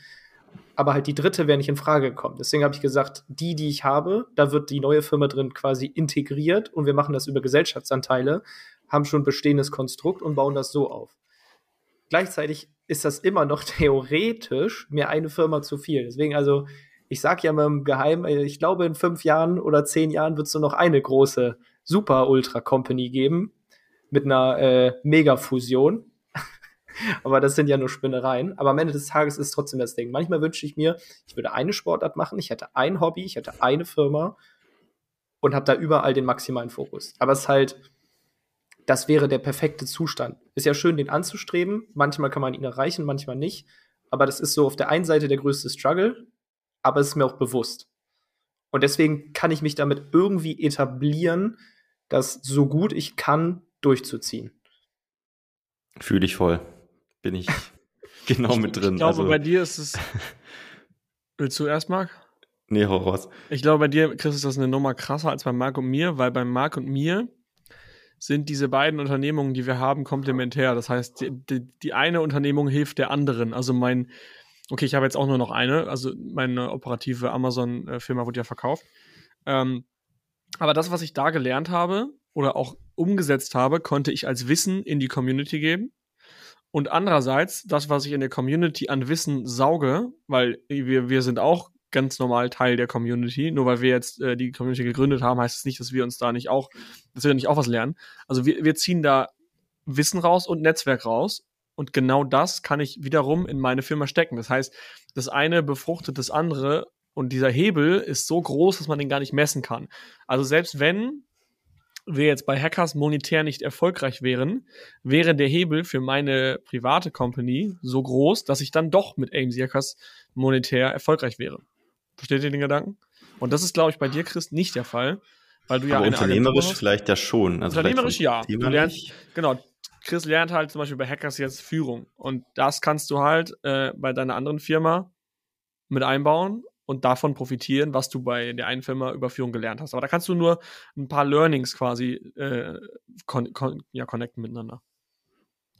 aber halt die dritte wäre nicht in Frage gekommen. Deswegen habe ich gesagt, die, die ich habe, da wird die neue Firma drin quasi integriert und wir machen das über Gesellschaftsanteile, haben schon bestehendes Konstrukt und bauen das so auf. Gleichzeitig ist das immer noch *laughs* theoretisch mir eine Firma zu viel. Deswegen also, ich sage ja mal im Geheim, äh, ich glaube in fünf Jahren oder zehn Jahren wird es nur noch eine große Super Ultra Company geben mit einer äh, Mega-Fusion *laughs* Aber das sind ja nur Spinnereien. Aber am Ende des Tages ist trotzdem das Ding. Manchmal wünsche ich mir, ich würde eine Sportart machen, ich hätte ein Hobby, ich hätte eine Firma und habe da überall den maximalen Fokus. Aber es ist halt, das wäre der perfekte Zustand. Ist ja schön, den anzustreben. Manchmal kann man ihn erreichen, manchmal nicht. Aber das ist so auf der einen Seite der größte Struggle, aber es ist mir auch bewusst. Und deswegen kann ich mich damit irgendwie etablieren, das so gut ich kann durchzuziehen. Fühle ich voll. Bin ich *laughs* genau mit drin. Ich glaube, also, bei dir ist es. *laughs* Willst du erst, Marc? Nee, Horrors. Ich glaube, bei dir, Chris, ist das eine Nummer krasser als bei Marc und mir, weil bei Marc und mir sind diese beiden Unternehmungen, die wir haben, komplementär. Das heißt, die, die, die eine Unternehmung hilft der anderen. Also mein, okay, ich habe jetzt auch nur noch eine, also meine operative Amazon-Firma wurde ja verkauft. Ähm, aber das, was ich da gelernt habe oder auch umgesetzt habe, konnte ich als Wissen in die Community geben. Und andererseits, das, was ich in der Community an Wissen sauge, weil wir, wir sind auch ganz normal Teil der Community. Nur weil wir jetzt äh, die Community gegründet haben, heißt es das nicht, dass wir uns da nicht auch, dass wir da nicht auch was lernen. Also wir, wir ziehen da Wissen raus und Netzwerk raus. Und genau das kann ich wiederum in meine Firma stecken. Das heißt, das eine befruchtet das andere und dieser Hebel ist so groß, dass man den gar nicht messen kann. Also selbst wenn wir jetzt bei Hackers monetär nicht erfolgreich wären, wäre der Hebel für meine private Company so groß, dass ich dann doch mit AMC Hackers monetär erfolgreich wäre. Versteht ihr den Gedanken? Und das ist, glaube ich, bei dir, Chris, nicht der Fall, weil du ja Aber eine unternehmerisch vielleicht ja schon. Also unternehmerisch ja. Du lernst, genau. Chris lernt halt zum Beispiel bei Hackers jetzt Führung und das kannst du halt äh, bei deiner anderen Firma mit einbauen und davon profitieren, was du bei der einen Firma über Führung gelernt hast. Aber da kannst du nur ein paar Learnings quasi äh, con con ja, connecten miteinander.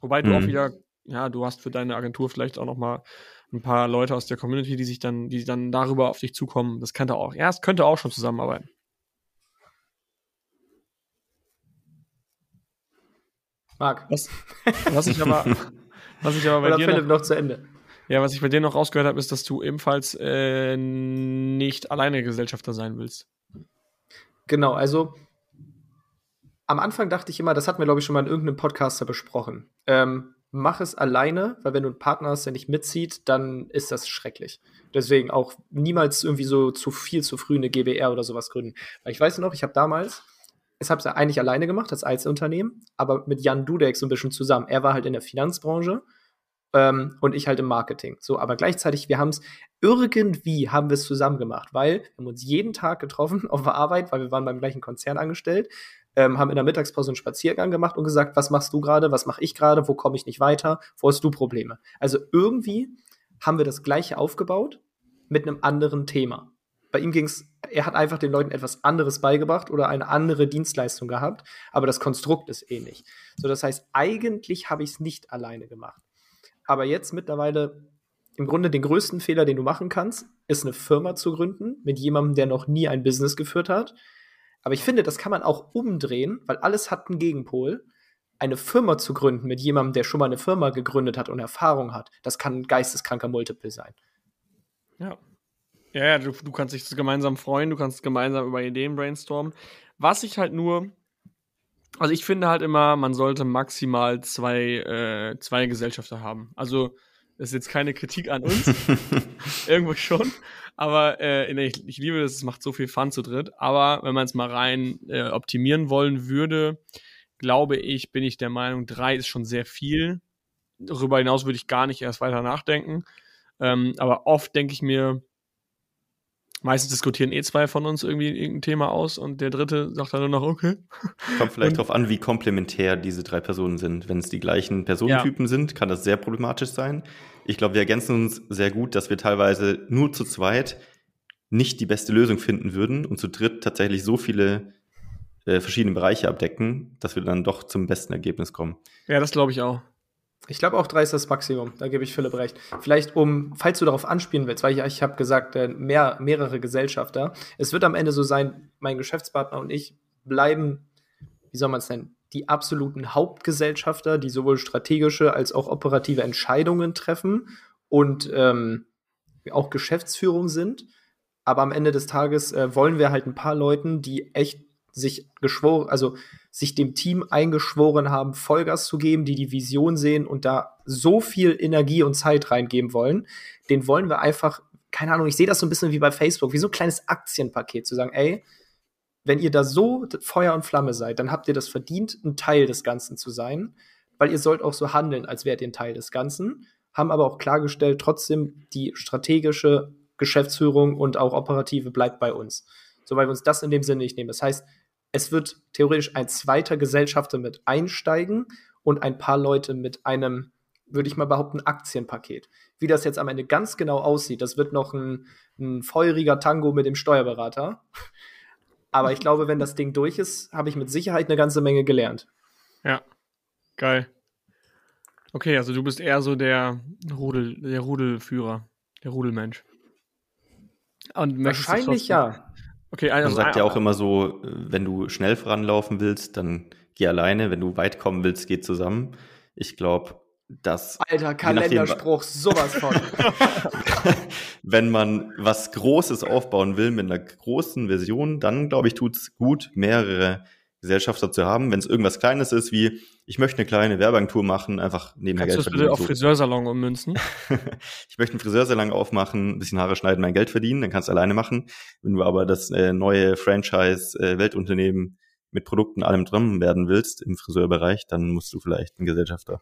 Wobei du auch mhm. wieder, ja, du hast für deine Agentur vielleicht auch noch mal ein paar Leute aus der Community, die sich dann, die dann darüber auf dich zukommen. Das könnte auch, ja, es könnte auch schon zusammenarbeiten. Marc. Was, was ich aber, was ich aber *laughs* bei Oder dir Philipp noch, noch zu Ende. Ja, was ich bei dir noch rausgehört habe, ist, dass du ebenfalls äh, nicht alleine Gesellschafter sein willst. Genau, also am Anfang dachte ich immer, das hatten wir, glaube ich, schon mal in irgendeinem Podcaster besprochen. Ähm, mach es alleine, weil wenn du einen Partner hast, der nicht mitzieht, dann ist das schrecklich. Deswegen auch niemals irgendwie so zu viel zu früh eine GBR oder sowas gründen. Weil ich weiß noch, ich habe damals, ich habe es eigentlich alleine gemacht als Einzelunternehmen, aber mit Jan Dudek so ein bisschen zusammen. Er war halt in der Finanzbranche ähm, und ich halt im Marketing. So, aber gleichzeitig, wir haben es irgendwie haben wir es zusammen gemacht, weil wir haben uns jeden Tag getroffen *laughs* auf der Arbeit, weil wir waren beim gleichen Konzern angestellt ähm, haben in der Mittagspause einen Spaziergang gemacht und gesagt, was machst du gerade, was mache ich gerade, wo komme ich nicht weiter, wo hast du Probleme. Also irgendwie haben wir das gleiche aufgebaut mit einem anderen Thema. Bei ihm ging es, er hat einfach den Leuten etwas anderes beigebracht oder eine andere Dienstleistung gehabt, aber das Konstrukt ist ähnlich. So, das heißt, eigentlich habe ich es nicht alleine gemacht. Aber jetzt mittlerweile im Grunde den größten Fehler, den du machen kannst, ist eine Firma zu gründen mit jemandem, der noch nie ein Business geführt hat, aber ich finde, das kann man auch umdrehen, weil alles hat einen Gegenpol. Eine Firma zu gründen mit jemandem, der schon mal eine Firma gegründet hat und Erfahrung hat, das kann ein geisteskranker Multiple sein. Ja. Ja, du, du kannst dich gemeinsam freuen, du kannst gemeinsam über Ideen brainstormen. Was ich halt nur, also ich finde halt immer, man sollte maximal zwei, äh, zwei Gesellschafter haben. Also das ist jetzt keine Kritik an uns. *laughs* Irgendwo schon. Aber äh, ich, ich, liebe das, es macht so viel Fun zu dritt. Aber wenn man es mal rein äh, optimieren wollen würde, glaube ich, bin ich der Meinung, drei ist schon sehr viel. Darüber hinaus würde ich gar nicht erst weiter nachdenken. Ähm, aber oft denke ich mir, Meistens diskutieren eh zwei von uns irgendwie irgendein Thema aus und der dritte sagt dann nur noch, okay. Kommt vielleicht *laughs* darauf an, wie komplementär diese drei Personen sind. Wenn es die gleichen Personentypen ja. sind, kann das sehr problematisch sein. Ich glaube, wir ergänzen uns sehr gut, dass wir teilweise nur zu zweit nicht die beste Lösung finden würden und zu dritt tatsächlich so viele äh, verschiedene Bereiche abdecken, dass wir dann doch zum besten Ergebnis kommen. Ja, das glaube ich auch. Ich glaube auch drei ist das Maximum, da gebe ich Philipp recht. Vielleicht um, falls du darauf anspielen willst, weil ich, ich habe gesagt, äh, mehr, mehrere Gesellschafter. Es wird am Ende so sein, mein Geschäftspartner und ich bleiben, wie soll man es nennen, die absoluten Hauptgesellschafter, die sowohl strategische als auch operative Entscheidungen treffen und ähm, auch Geschäftsführung sind. Aber am Ende des Tages äh, wollen wir halt ein paar Leuten, die echt sich geschworen, also sich dem Team eingeschworen haben, Vollgas zu geben, die die Vision sehen und da so viel Energie und Zeit reingeben wollen, den wollen wir einfach, keine Ahnung, ich sehe das so ein bisschen wie bei Facebook, wie so ein kleines Aktienpaket zu sagen, ey, wenn ihr da so Feuer und Flamme seid, dann habt ihr das verdient, ein Teil des Ganzen zu sein, weil ihr sollt auch so handeln, als wärt ihr ein Teil des Ganzen, haben aber auch klargestellt, trotzdem die strategische Geschäftsführung und auch operative bleibt bei uns. So, weil wir uns das in dem Sinne nicht nehmen. Das heißt, es wird theoretisch ein zweiter Gesellschafter mit einsteigen und ein paar Leute mit einem, würde ich mal behaupten, Aktienpaket. Wie das jetzt am Ende ganz genau aussieht, das wird noch ein, ein feuriger Tango mit dem Steuerberater. Aber ich glaube, wenn das Ding durch ist, habe ich mit Sicherheit eine ganze Menge gelernt. Ja, geil. Okay, also du bist eher so der Rudel, der Rudelführer, der Rudelmensch. Und Wahrscheinlich ja. Okay, also Man sagt ja auch immer so, wenn du schnell voranlaufen willst, dann geh alleine. Wenn du weit kommen willst, geh zusammen. Ich glaube, dass. Alter, Kalenderspruch, sowas von. *laughs* wenn man was Großes aufbauen will mit einer großen Version, dann glaube ich, tut es gut, mehrere Gesellschafter zu haben. Wenn es irgendwas Kleines ist, wie ich möchte eine kleine Werbeagentur machen, einfach nebenher Geld verdienen. Kannst du bitte auf Friseursalon ummünzen? *laughs* ich möchte einen Friseursalon aufmachen, ein bisschen Haare schneiden, mein Geld verdienen, dann kannst du alleine machen. Wenn du aber das äh, neue Franchise-Weltunternehmen äh, mit Produkten allem drin werden willst im Friseurbereich, dann musst du vielleicht einen Gesellschafter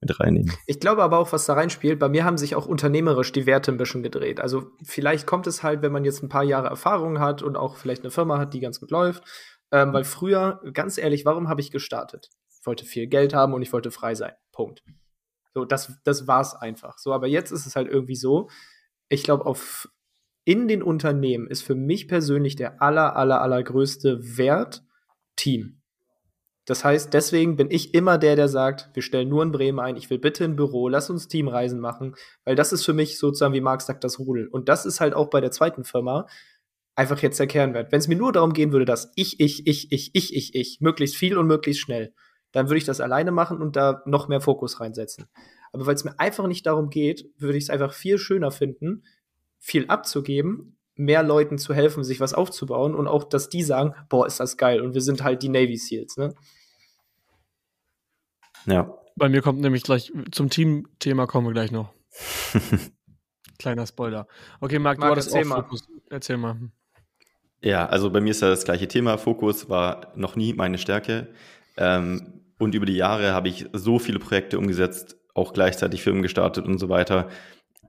mit reinnehmen. Ich glaube aber auch, was da reinspielt, bei mir haben sich auch unternehmerisch die Werte ein bisschen gedreht. Also vielleicht kommt es halt, wenn man jetzt ein paar Jahre Erfahrung hat und auch vielleicht eine Firma hat, die ganz gut läuft ähm, weil früher, ganz ehrlich, warum habe ich gestartet? Ich wollte viel Geld haben und ich wollte frei sein. Punkt. So, das, das war es einfach. So, aber jetzt ist es halt irgendwie so, ich glaube, auf in den Unternehmen ist für mich persönlich der aller, aller, allergrößte Wert Team. Das heißt, deswegen bin ich immer der, der sagt, wir stellen nur in Bremen ein, ich will bitte ein Büro, lass uns Teamreisen machen, weil das ist für mich sozusagen, wie Marc sagt, das Rudel. Und das ist halt auch bei der zweiten Firma einfach jetzt der Kernwert. Wenn es mir nur darum gehen würde, dass ich, ich, ich, ich, ich, ich, ich, möglichst viel und möglichst schnell, dann würde ich das alleine machen und da noch mehr Fokus reinsetzen. Aber weil es mir einfach nicht darum geht, würde ich es einfach viel schöner finden, viel abzugeben, mehr Leuten zu helfen, sich was aufzubauen und auch, dass die sagen, boah, ist das geil und wir sind halt die Navy Seals, ne? Ja. Bei mir kommt nämlich gleich zum Team-Thema kommen wir gleich noch. *laughs* Kleiner Spoiler. Okay, Marc, Marc du hattest auch mal. Fokus. Erzähl mal. Ja, also bei mir ist ja das gleiche Thema. Fokus war noch nie meine Stärke. Ähm, und über die Jahre habe ich so viele Projekte umgesetzt, auch gleichzeitig Firmen gestartet und so weiter,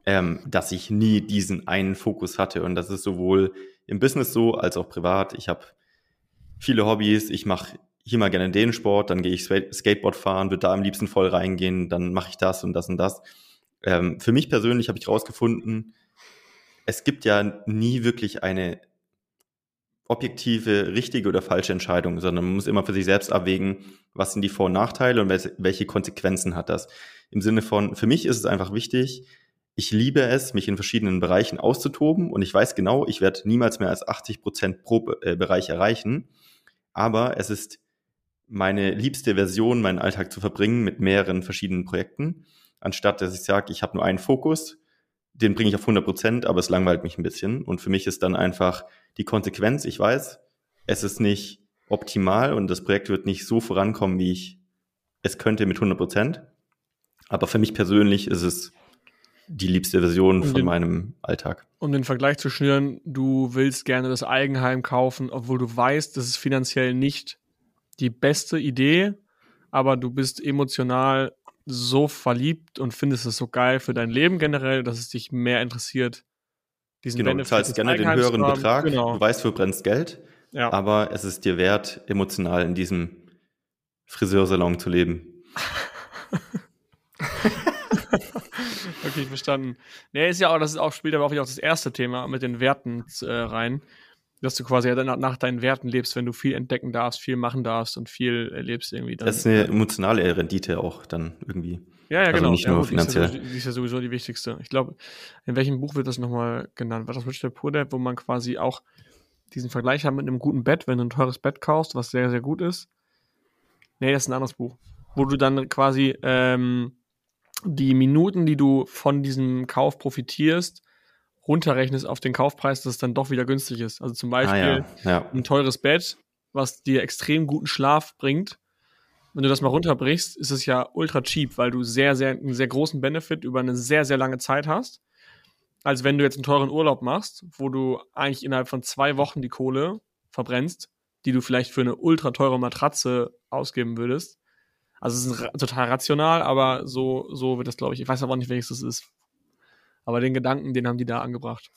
ähm, dass ich nie diesen einen Fokus hatte. Und das ist sowohl im Business so als auch privat. Ich habe viele Hobbys. Ich mache hier mal gerne den Sport, dann gehe ich Skateboard fahren, würde da am liebsten voll reingehen, dann mache ich das und das und das. Ähm, für mich persönlich habe ich herausgefunden, es gibt ja nie wirklich eine objektive, richtige oder falsche Entscheidung, sondern man muss immer für sich selbst abwägen, was sind die Vor- und Nachteile und welche Konsequenzen hat das. Im Sinne von, für mich ist es einfach wichtig, ich liebe es, mich in verschiedenen Bereichen auszutoben und ich weiß genau, ich werde niemals mehr als 80 Prozent pro äh, Bereich erreichen, aber es ist meine liebste Version, meinen Alltag zu verbringen mit mehreren verschiedenen Projekten, anstatt dass ich sage, ich habe nur einen Fokus, den bringe ich auf 100 Prozent, aber es langweilt mich ein bisschen und für mich ist dann einfach die Konsequenz, ich weiß, es ist nicht optimal und das Projekt wird nicht so vorankommen, wie ich es könnte mit 100 Prozent. Aber für mich persönlich ist es die liebste Version um von den, meinem Alltag. Um den Vergleich zu schnüren, du willst gerne das Eigenheim kaufen, obwohl du weißt, das ist finanziell nicht die beste Idee, aber du bist emotional so verliebt und findest es so geil für dein Leben generell, dass es dich mehr interessiert, diesen genau, Benefit du zahlst gerne den höheren Betrag, genau. du weißt, du brennst Geld, ja. aber es ist dir wert, emotional in diesem Friseursalon zu leben. *laughs* okay, verstanden. Nee, ist ja auch, das ist auch, spielt aber auch auch das erste Thema mit den Werten äh, rein. Dass du quasi ja nach, nach deinen Werten lebst, wenn du viel entdecken darfst, viel machen darfst und viel erlebst irgendwie. Dann, das ist eine emotionale Rendite auch dann irgendwie. Ja, ja, also genau. Nicht nur ja, finanziell. Die ist, ja, die ist ja sowieso die wichtigste. Ich glaube, in welchem Buch wird das nochmal genannt? War das Rich Dad Poor Dad, wo man quasi auch diesen Vergleich hat mit einem guten Bett, wenn du ein teures Bett kaufst, was sehr, sehr gut ist. Nee, das ist ein anderes Buch. Wo du dann quasi ähm, die Minuten, die du von diesem Kauf profitierst, runterrechnest auf den Kaufpreis, dass es dann doch wieder günstig ist. Also zum Beispiel ah, ja. Ja. ein teures Bett was dir extrem guten Schlaf bringt, wenn du das mal runterbrichst, ist es ja ultra cheap, weil du sehr, sehr, einen sehr großen Benefit über eine sehr, sehr lange Zeit hast. Als wenn du jetzt einen teuren Urlaub machst, wo du eigentlich innerhalb von zwei Wochen die Kohle verbrennst, die du vielleicht für eine ultra teure Matratze ausgeben würdest. Also es ist total rational, aber so, so wird das, glaube ich. Ich weiß aber nicht, welches das ist. Aber den Gedanken, den haben die da angebracht.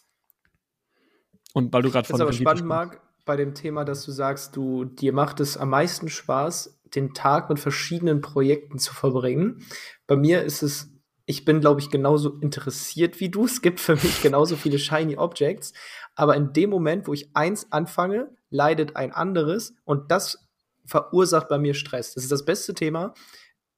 Und weil du gerade von. Das ist aber spannend, Marc, bei dem Thema, dass du sagst, du, dir macht es am meisten Spaß, den Tag mit verschiedenen Projekten zu verbringen. Bei mir ist es, ich bin, glaube ich, genauso interessiert wie du. Es gibt für mich *laughs* genauso viele Shiny Objects. Aber in dem Moment, wo ich eins anfange, leidet ein anderes. Und das verursacht bei mir Stress. Das ist das beste Thema.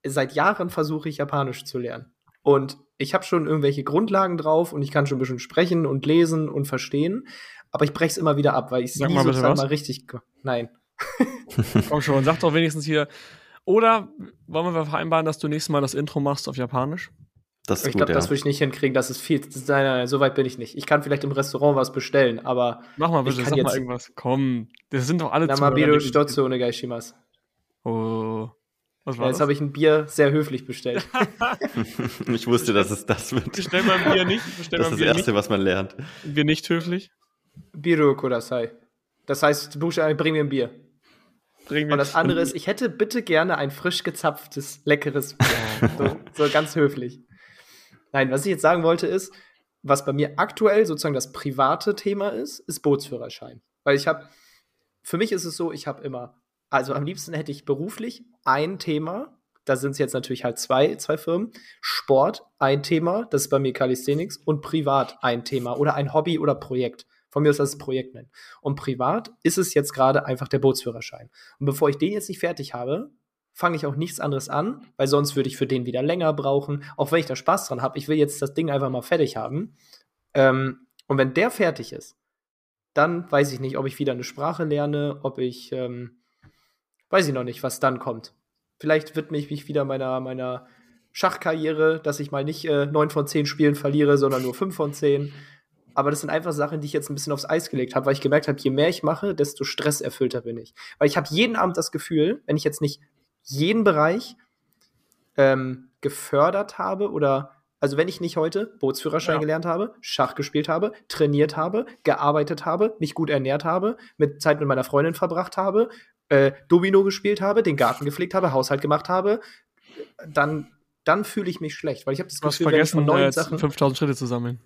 Seit Jahren versuche ich Japanisch zu lernen. Und ich habe schon irgendwelche Grundlagen drauf und ich kann schon ein bisschen sprechen und lesen und verstehen. Aber ich breche es immer wieder ab, weil ich es nie sozusagen mal richtig. Nein. *laughs* Komm schon, sag doch wenigstens hier. Oder wollen wir vereinbaren, dass du nächstes Mal das Intro machst auf Japanisch? Das ich glaube, ja. das würde ich nicht hinkriegen. Das ist viel. Das, nein, nein, so weit bin ich nicht. Ich kann vielleicht im Restaurant was bestellen, aber. Mach mal bitte, sag mal irgendwas. Komm, das sind doch alle Namabiro Stotsu Onegaishimasu. Oh. Was war ja, jetzt habe ich ein Bier sehr höflich bestellt. *laughs* ich wusste, dass es das wird. Bestell mal ein Bier nicht. Bestell das ist das Bier Erste, nicht. was man lernt. Bier nicht höflich? Biro Kudasai. Das heißt, Buchstabe, bring mir ein Bier. Bring mir Und das andere ist, ich hätte bitte gerne ein frisch gezapftes, leckeres Bier. *laughs* so, so ganz höflich. Nein, was ich jetzt sagen wollte ist, was bei mir aktuell sozusagen das private Thema ist, ist Bootsführerschein. Weil ich habe, für mich ist es so, ich habe immer, also am liebsten hätte ich beruflich ein Thema, da sind es jetzt natürlich halt zwei, zwei Firmen, Sport ein Thema, das ist bei mir Calisthenics, und privat ein Thema oder ein Hobby oder Projekt. Von mir aus das Projekt nennen. Und privat ist es jetzt gerade einfach der Bootsführerschein. Und bevor ich den jetzt nicht fertig habe, fange ich auch nichts anderes an, weil sonst würde ich für den wieder länger brauchen, auch wenn ich da Spaß dran habe. Ich will jetzt das Ding einfach mal fertig haben. Ähm, und wenn der fertig ist, dann weiß ich nicht, ob ich wieder eine Sprache lerne, ob ich, ähm, weiß ich noch nicht, was dann kommt. Vielleicht widme ich mich wieder meiner, meiner Schachkarriere, dass ich mal nicht äh, 9 von 10 Spielen verliere, sondern nur 5 von 10. Aber das sind einfach Sachen, die ich jetzt ein bisschen aufs Eis gelegt habe, weil ich gemerkt habe, je mehr ich mache, desto stresserfüllter bin ich. Weil ich habe jeden Abend das Gefühl, wenn ich jetzt nicht jeden Bereich ähm, gefördert habe oder also wenn ich nicht heute Bootsführerschein ja. gelernt habe, Schach gespielt habe, trainiert habe, gearbeitet habe, mich gut ernährt habe, mit Zeit mit meiner Freundin verbracht habe, äh, Domino gespielt habe, den Garten gepflegt habe, Haushalt gemacht habe, dann, dann fühle ich mich schlecht, weil ich habe das Gefühl, wenn ich von neuen äh, Sachen 5000 Schritte zu sammeln.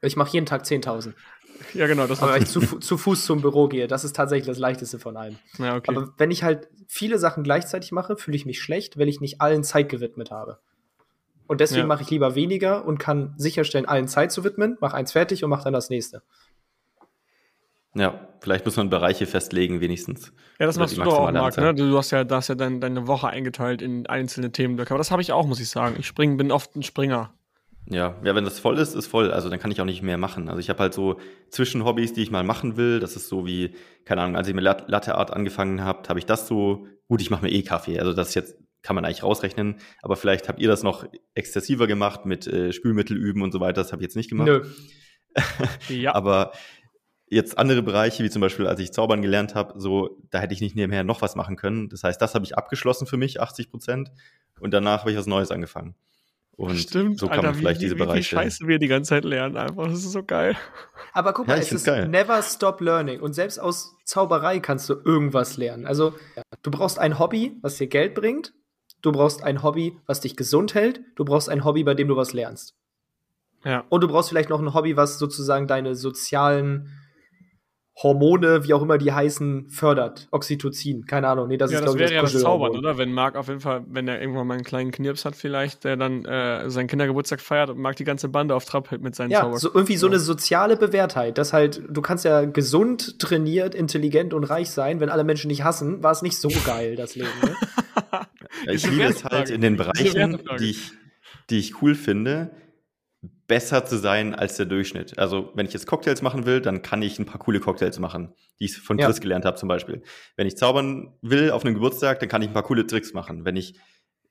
Ich mache jeden Tag 10.000. Ja, genau. Das aber wenn ich zu, zu, Fuß zum Büro gehe, das ist tatsächlich das Leichteste von allem. Ja, okay. Aber wenn ich halt viele Sachen gleichzeitig mache, fühle ich mich schlecht, weil ich nicht allen Zeit gewidmet habe. Und deswegen ja. mache ich lieber weniger und kann sicherstellen, allen Zeit zu widmen, mache eins fertig und mache dann das nächste. Ja, vielleicht muss man Bereiche festlegen, wenigstens. Ja, das machst du doch auch, Marc, ne? Du hast ja, da hast ja dein, deine Woche eingeteilt in einzelne Themenblöcke. Aber das habe ich auch, muss ich sagen. Ich spring, bin oft ein Springer. Ja, ja, wenn das voll ist, ist voll. Also dann kann ich auch nicht mehr machen. Also ich habe halt so Zwischenhobbys, die ich mal machen will. Das ist so wie, keine Ahnung, als ich mit Latte Art angefangen habe, habe ich das so, gut, ich mache mir eh Kaffee. Also das jetzt kann man eigentlich rausrechnen. Aber vielleicht habt ihr das noch exzessiver gemacht mit äh, Spülmittel üben und so weiter. Das habe ich jetzt nicht gemacht. Nö. *laughs* ja. Aber jetzt andere Bereiche, wie zum Beispiel, als ich Zaubern gelernt habe, so, da hätte ich nicht nebenher noch was machen können. Das heißt, das habe ich abgeschlossen für mich, 80 Prozent. Und danach habe ich was Neues angefangen. Und Stimmt, so kann Alter, man vielleicht wie, diese wie, Bereiche. Wie scheiße wir die ganze Zeit lernen einfach. Das ist so geil. Aber guck mal, ja, es ist geil. never stop learning. Und selbst aus Zauberei kannst du irgendwas lernen. Also, du brauchst ein Hobby, was dir Geld bringt. Du brauchst ein Hobby, was dich gesund hält. Du brauchst ein Hobby, bei dem du was lernst. Ja. Und du brauchst vielleicht noch ein Hobby, was sozusagen deine sozialen Hormone, wie auch immer die heißen, fördert. Oxytocin, keine Ahnung. Nee, das ja, ist, das wäre ja das Zaubern, oder? Wenn Marc auf jeden Fall, wenn er irgendwann mal einen kleinen Knirps hat, vielleicht, der dann äh, seinen Kindergeburtstag feiert und Marc die ganze Bande auf Trab hält mit seinen ja, Zaubern. So irgendwie so eine soziale Bewährtheit, dass halt, du kannst ja gesund, trainiert, intelligent und reich sein, wenn alle Menschen dich hassen, war es nicht so geil, das Leben. Ne? *laughs* ja, ich liebe es halt in den Bereichen, die ich, die ich cool finde, besser zu sein als der Durchschnitt. Also wenn ich jetzt Cocktails machen will, dann kann ich ein paar coole Cocktails machen, die ich von Chris ja. gelernt habe zum Beispiel. Wenn ich zaubern will auf einem Geburtstag, dann kann ich ein paar coole Tricks machen. Wenn ich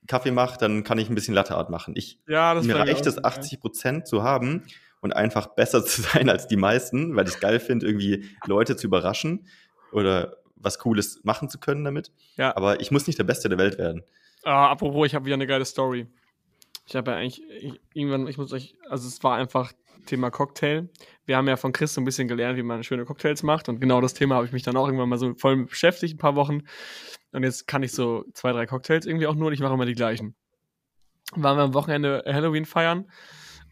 Kaffee mache, dann kann ich ein bisschen Latteart machen. Ich, ja, mir reicht es, 80 Prozent zu haben und einfach besser *laughs* zu sein als die meisten, weil ich es geil finde, irgendwie Leute zu überraschen oder was Cooles machen zu können damit. Ja. Aber ich muss nicht der Beste der Welt werden. Ah, apropos, ich habe wieder eine geile Story. Ich habe ja eigentlich ich, irgendwann, ich muss euch, also es war einfach Thema Cocktail. Wir haben ja von Chris so ein bisschen gelernt, wie man schöne Cocktails macht. Und genau das Thema habe ich mich dann auch irgendwann mal so voll beschäftigt, ein paar Wochen. Und jetzt kann ich so zwei, drei Cocktails irgendwie auch nur und ich mache immer die gleichen. Waren wir am Wochenende Halloween feiern.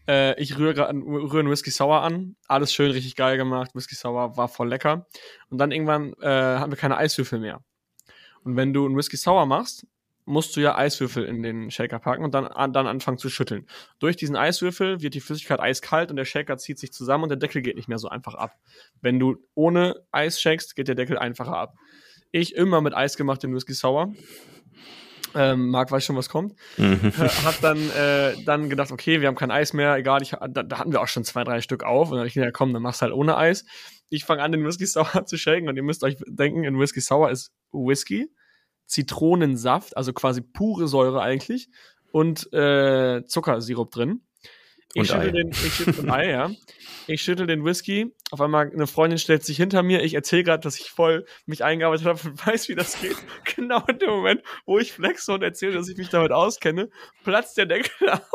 Äh, ich rühre rühr einen Whisky Sour an. Alles schön, richtig geil gemacht. Whisky Sour war voll lecker. Und dann irgendwann äh, haben wir keine Eiswürfel mehr. Und wenn du einen Whisky Sour machst, musst du ja Eiswürfel in den Shaker packen und dann, dann anfangen zu schütteln. Durch diesen Eiswürfel wird die Flüssigkeit eiskalt und der Shaker zieht sich zusammen und der Deckel geht nicht mehr so einfach ab. Wenn du ohne Eis shakest, geht der Deckel einfacher ab. Ich immer mit Eis gemacht den Whisky Sour. Ähm, Marc weiß schon, was kommt. Mhm. Hab dann, äh, dann gedacht, okay, wir haben kein Eis mehr, egal, ich, da, da hatten wir auch schon zwei, drei Stück auf. Und dann habe ich gedacht, komm, dann machst du halt ohne Eis. Ich fange an, den Whisky *laughs* Sour zu shaken und ihr müsst euch denken, ein Whisky Sour ist Whisky, Zitronensaft, also quasi pure Säure eigentlich, und äh, Zuckersirup drin. Ich schüttel, den, ich schüttel Ei, ja. Ich schüttel den Whisky. Auf einmal eine Freundin stellt sich hinter mir. Ich erzähle gerade, dass ich voll mich eingearbeitet habe und *laughs* weiß, wie das geht. Genau in dem Moment, wo ich flexe und erzähle, dass ich mich damit auskenne, platzt der Deckel *laughs* ab.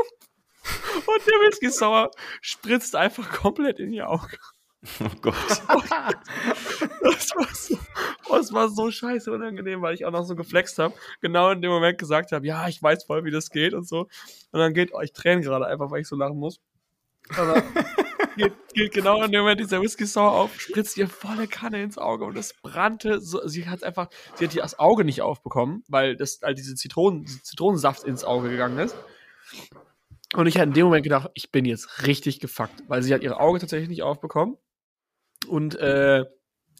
Und der Whisky sauer spritzt einfach komplett in ihr Auge. *laughs* Oh Gott. das, war so, das war so scheiße unangenehm, weil ich auch noch so geflext habe. Genau in dem Moment gesagt habe, ja, ich weiß voll, wie das geht und so. Und dann geht euch Tränen gerade einfach, weil ich so lachen muss. Aber *laughs* geht, geht, genau in dem Moment dieser Whisky Sour auf, spritzt ihr volle Kanne ins Auge und es brannte so, sie hat einfach, sie hat das Auge nicht aufbekommen, weil das, all diese Zitronen, Zitronensaft ins Auge gegangen ist. Und ich hatte in dem Moment gedacht, ich bin jetzt richtig gefuckt, weil sie hat ihr Auge tatsächlich nicht aufbekommen. Und äh,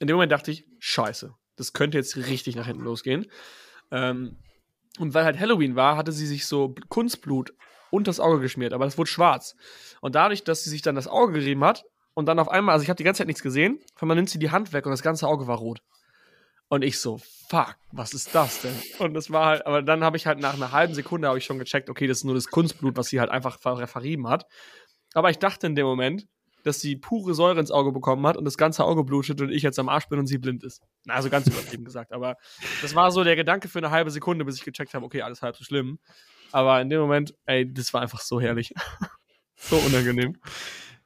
in dem Moment dachte ich, scheiße, das könnte jetzt richtig nach hinten losgehen. Ähm, und weil halt Halloween war, hatte sie sich so Kunstblut unter das Auge geschmiert, aber das wurde schwarz. Und dadurch, dass sie sich dann das Auge gerieben hat und dann auf einmal, also ich habe die ganze Zeit nichts gesehen, auf einmal nimmt sie die Hand weg und das ganze Auge war rot. Und ich so, fuck, was ist das denn? Und das war halt, aber dann habe ich halt nach einer halben Sekunde habe ich schon gecheckt, okay, das ist nur das Kunstblut, was sie halt einfach verrieben hat. Aber ich dachte in dem Moment, dass sie pure Säure ins Auge bekommen hat und das ganze Auge blutet und ich jetzt am Arsch bin und sie blind ist. Also ganz übertrieben *laughs* gesagt. Aber das war so der Gedanke für eine halbe Sekunde, bis ich gecheckt habe, okay, alles halb so schlimm. Aber in dem Moment, ey, das war einfach so herrlich. *laughs* so unangenehm.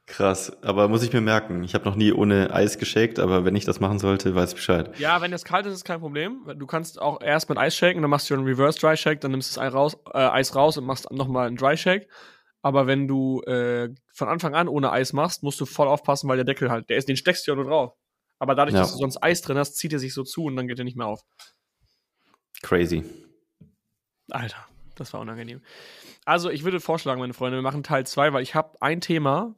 Krass, aber muss ich mir merken. Ich habe noch nie ohne Eis geshakt, aber wenn ich das machen sollte, weiß ich Bescheid. Ja, wenn es kalt ist, ist kein Problem. Du kannst auch erst mit Eis shaken, dann machst du einen Reverse Dry Shake, dann nimmst du das Eis raus, äh, Eis raus und machst nochmal einen Dry Shake. Aber wenn du äh, von Anfang an ohne Eis machst, musst du voll aufpassen, weil der Deckel halt, der ist, den steckst du ja nur drauf. Aber dadurch, ja. dass du sonst Eis drin hast, zieht er sich so zu und dann geht er nicht mehr auf. Crazy. Alter, das war unangenehm. Also, ich würde vorschlagen, meine Freunde, wir machen Teil 2, weil ich habe ein Thema,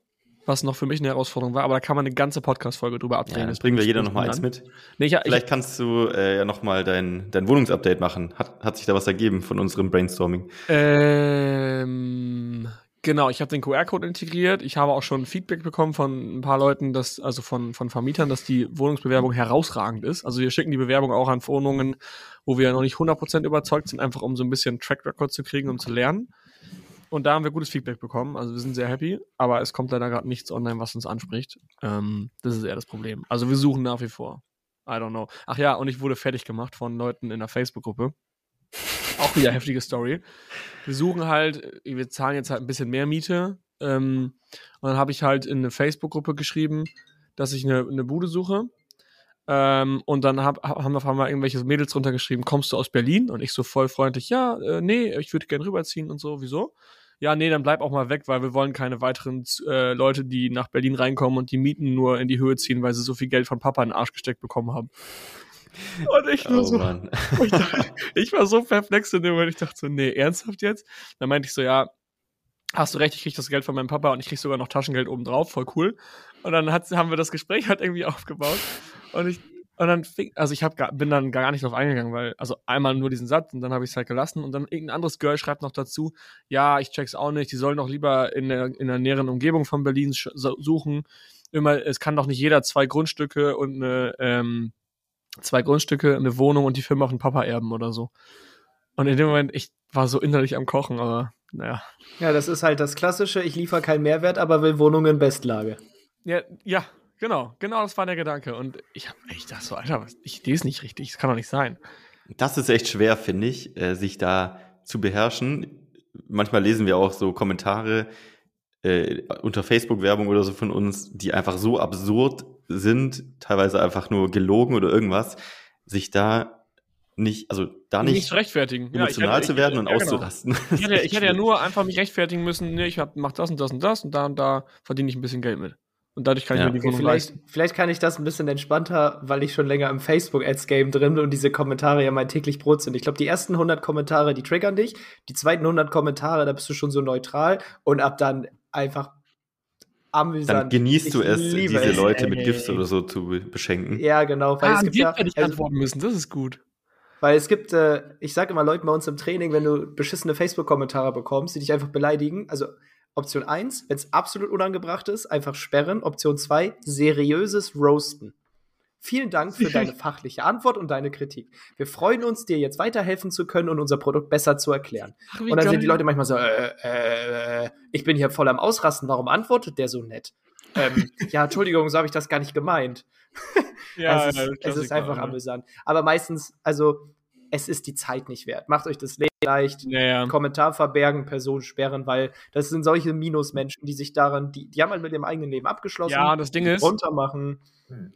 was noch für mich eine Herausforderung war, aber da kann man eine ganze Podcast-Folge drüber abdrehen. Ja, das bringen wir jeder nochmal eins mit. Nee, ich, Vielleicht ich, kannst du äh, ja nochmal dein, dein Wohnungsupdate machen. Hat, hat sich da was ergeben von unserem Brainstorming? Ähm, Genau, ich habe den QR-Code integriert. Ich habe auch schon Feedback bekommen von ein paar Leuten, dass, also von, von Vermietern, dass die Wohnungsbewerbung herausragend ist. Also wir schicken die Bewerbung auch an Wohnungen, wo wir noch nicht 100% überzeugt sind, einfach um so ein bisschen Track Record zu kriegen, um zu lernen. Und da haben wir gutes Feedback bekommen. Also wir sind sehr happy, aber es kommt leider gerade nichts online, was uns anspricht. Ähm, das ist eher das Problem. Also wir suchen nach wie vor. I don't know. Ach ja, und ich wurde fertig gemacht von Leuten in der Facebook-Gruppe auch wieder heftige Story. Wir suchen halt, wir zahlen jetzt halt ein bisschen mehr Miete. Ähm, und dann habe ich halt in eine Facebook-Gruppe geschrieben, dass ich eine, eine Bude suche. Ähm, und dann hab, haben wir auf einmal irgendwelche Mädels drunter geschrieben, kommst du aus Berlin? Und ich so voll freundlich, ja, äh, nee, ich würde gerne rüberziehen und so, wieso? Ja, nee, dann bleib auch mal weg, weil wir wollen keine weiteren äh, Leute, die nach Berlin reinkommen und die Mieten nur in die Höhe ziehen, weil sie so viel Geld von Papa in den Arsch gesteckt bekommen haben. *laughs* Und ich war oh, so, *laughs* ich, dachte, ich, war so perplex in dem Moment. Ich dachte so, nee, ernsthaft jetzt? Dann meinte ich so, ja, hast du recht, ich krieg das Geld von meinem Papa und ich krieg sogar noch Taschengeld obendrauf, voll cool. Und dann hat, haben wir das Gespräch halt irgendwie *laughs* aufgebaut. Und ich, und dann fing, also ich hab, bin dann gar nicht drauf eingegangen, weil, also einmal nur diesen Satz und dann habe ich es halt gelassen und dann irgendein anderes Girl schreibt noch dazu, ja, ich check's auch nicht, die sollen doch lieber in der, in der näheren Umgebung von Berlin suchen. Immer, es kann doch nicht jeder zwei Grundstücke und eine, ähm, zwei Grundstücke, eine Wohnung und die Firma auf den Papa erben oder so. Und in dem Moment, ich war so innerlich am Kochen, aber naja. Ja, das ist halt das Klassische, ich liefere keinen Mehrwert, aber will Wohnungen in Bestlage. Ja, ja, Genau, genau das war der Gedanke. Und ich habe echt dachte so, Alter, ich lese nicht richtig, das kann doch nicht sein. Das ist echt schwer, finde ich, äh, sich da zu beherrschen. Manchmal lesen wir auch so Kommentare äh, unter Facebook-Werbung oder so von uns, die einfach so absurd sind, teilweise einfach nur gelogen oder irgendwas, sich da nicht, also da nicht, nicht rechtfertigen. emotional ja, hätte, zu werden ich, und ja, genau. auszurasten. *laughs* Ich hätte, ich hätte ja nur einfach mich rechtfertigen müssen, nee, ich hab, mach das und das und das und da und da verdiene ich ein bisschen Geld mit. Und dadurch kann ich mir die Wohnung vielleicht, leisten. Vielleicht kann ich das ein bisschen entspannter, weil ich schon länger im Facebook-Ads-Game drin bin und diese Kommentare ja mein täglich Brot sind. Ich glaube, die ersten 100 Kommentare, die triggern dich. Die zweiten 100 Kommentare, da bist du schon so neutral. Und ab dann einfach amüsant. Dann genießt ich du es, diese es, Leute ey, mit GIFs oder so zu beschenken. Ja, genau. Weil ah, es gibt ja, hätte ich also, antworten müssen, das ist gut. Weil es gibt, äh, ich sage immer Leuten bei uns im Training, wenn du beschissene Facebook-Kommentare bekommst, die dich einfach beleidigen, also Option 1, wenn es absolut unangebracht ist, einfach sperren. Option 2, seriöses Roasten. Vielen Dank für deine *laughs* fachliche Antwort und deine Kritik. Wir freuen uns, dir jetzt weiterhelfen zu können und unser Produkt besser zu erklären. Ach, und dann geil. sind die Leute manchmal so, äh, äh, äh, ich bin hier voll am Ausrasten, warum antwortet der so nett? ähm, *laughs* ja, Entschuldigung, so habe ich das gar nicht gemeint. *laughs* ja, es ist, ja, es ist einfach amüsant. Aber meistens, also es ist die Zeit nicht wert. Macht euch das Leben leicht, ja, Kommentar verbergen, Person sperren, weil das sind solche Minusmenschen, die sich daran, die, die haben halt mit ihrem eigenen Leben abgeschlossen. Ja, das Ding ist, runtermachen.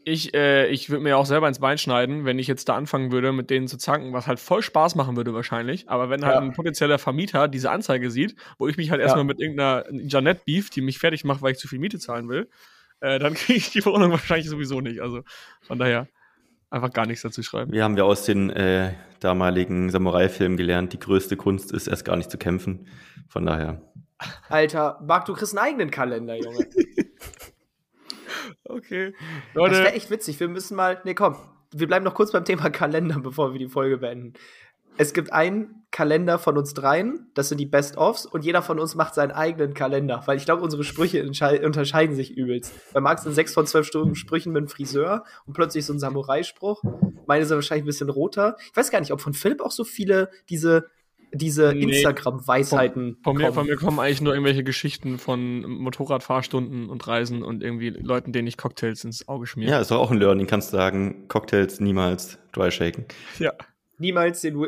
Ich, äh, ich würde mir auch selber ins Bein schneiden, wenn ich jetzt da anfangen würde, mit denen zu zanken, was halt voll Spaß machen würde wahrscheinlich. Aber wenn halt ja. ein potenzieller Vermieter diese Anzeige sieht, wo ich mich halt erstmal mit irgendeiner Janet beef, die mich fertig macht, weil ich zu viel Miete zahlen will, äh, dann *laughs* kriege ich die Wohnung wahrscheinlich sowieso nicht. Also von daher einfach gar nichts dazu schreiben. Wir haben ja aus den äh, damaligen Samurai-Filmen gelernt, die größte Kunst ist, erst gar nicht zu kämpfen. Von daher. Alter, Marc, du kriegst einen eigenen Kalender, Junge. *laughs* okay. Leute. Das wäre echt witzig. Wir müssen mal. Nee, komm. Wir bleiben noch kurz beim Thema Kalender, *laughs* bevor wir die Folge beenden es gibt einen Kalender von uns dreien, das sind die Best-ofs, und jeder von uns macht seinen eigenen Kalender, weil ich glaube, unsere Sprüche unterscheiden sich übelst. Bei Max sind sechs von zwölf Stunden Sprüchen mit einem Friseur und plötzlich so ein Samurai-Spruch. Meine sind wahrscheinlich ein bisschen roter. Ich weiß gar nicht, ob von Philipp auch so viele diese diese nee, Instagram-Weisheiten. Von, von, mir, von mir kommen eigentlich nur irgendwelche Geschichten von Motorradfahrstunden und Reisen und irgendwie Leuten, denen ich Cocktails ins Auge schmiere. Ja, ist doch auch ein Learning, kannst du sagen, Cocktails niemals dry shaken. Ja niemals den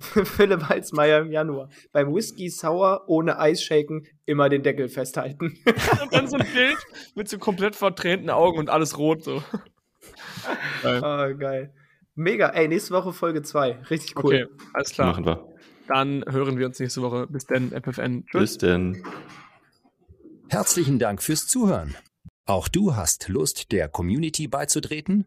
Philipp *laughs* Halsmeier im Januar. Beim Whisky Sour ohne Eisshaken immer den Deckel festhalten. *laughs* und dann so ein Bild mit so komplett vertränten Augen und alles rot so. geil. Oh, geil. Mega. Ey, nächste Woche Folge 2. Richtig cool. Okay, alles klar. Machen wir. Dann hören wir uns nächste Woche. Bis dann, FFN. Tschüss. Bis denn. Herzlichen Dank fürs Zuhören. Auch du hast Lust, der Community beizutreten?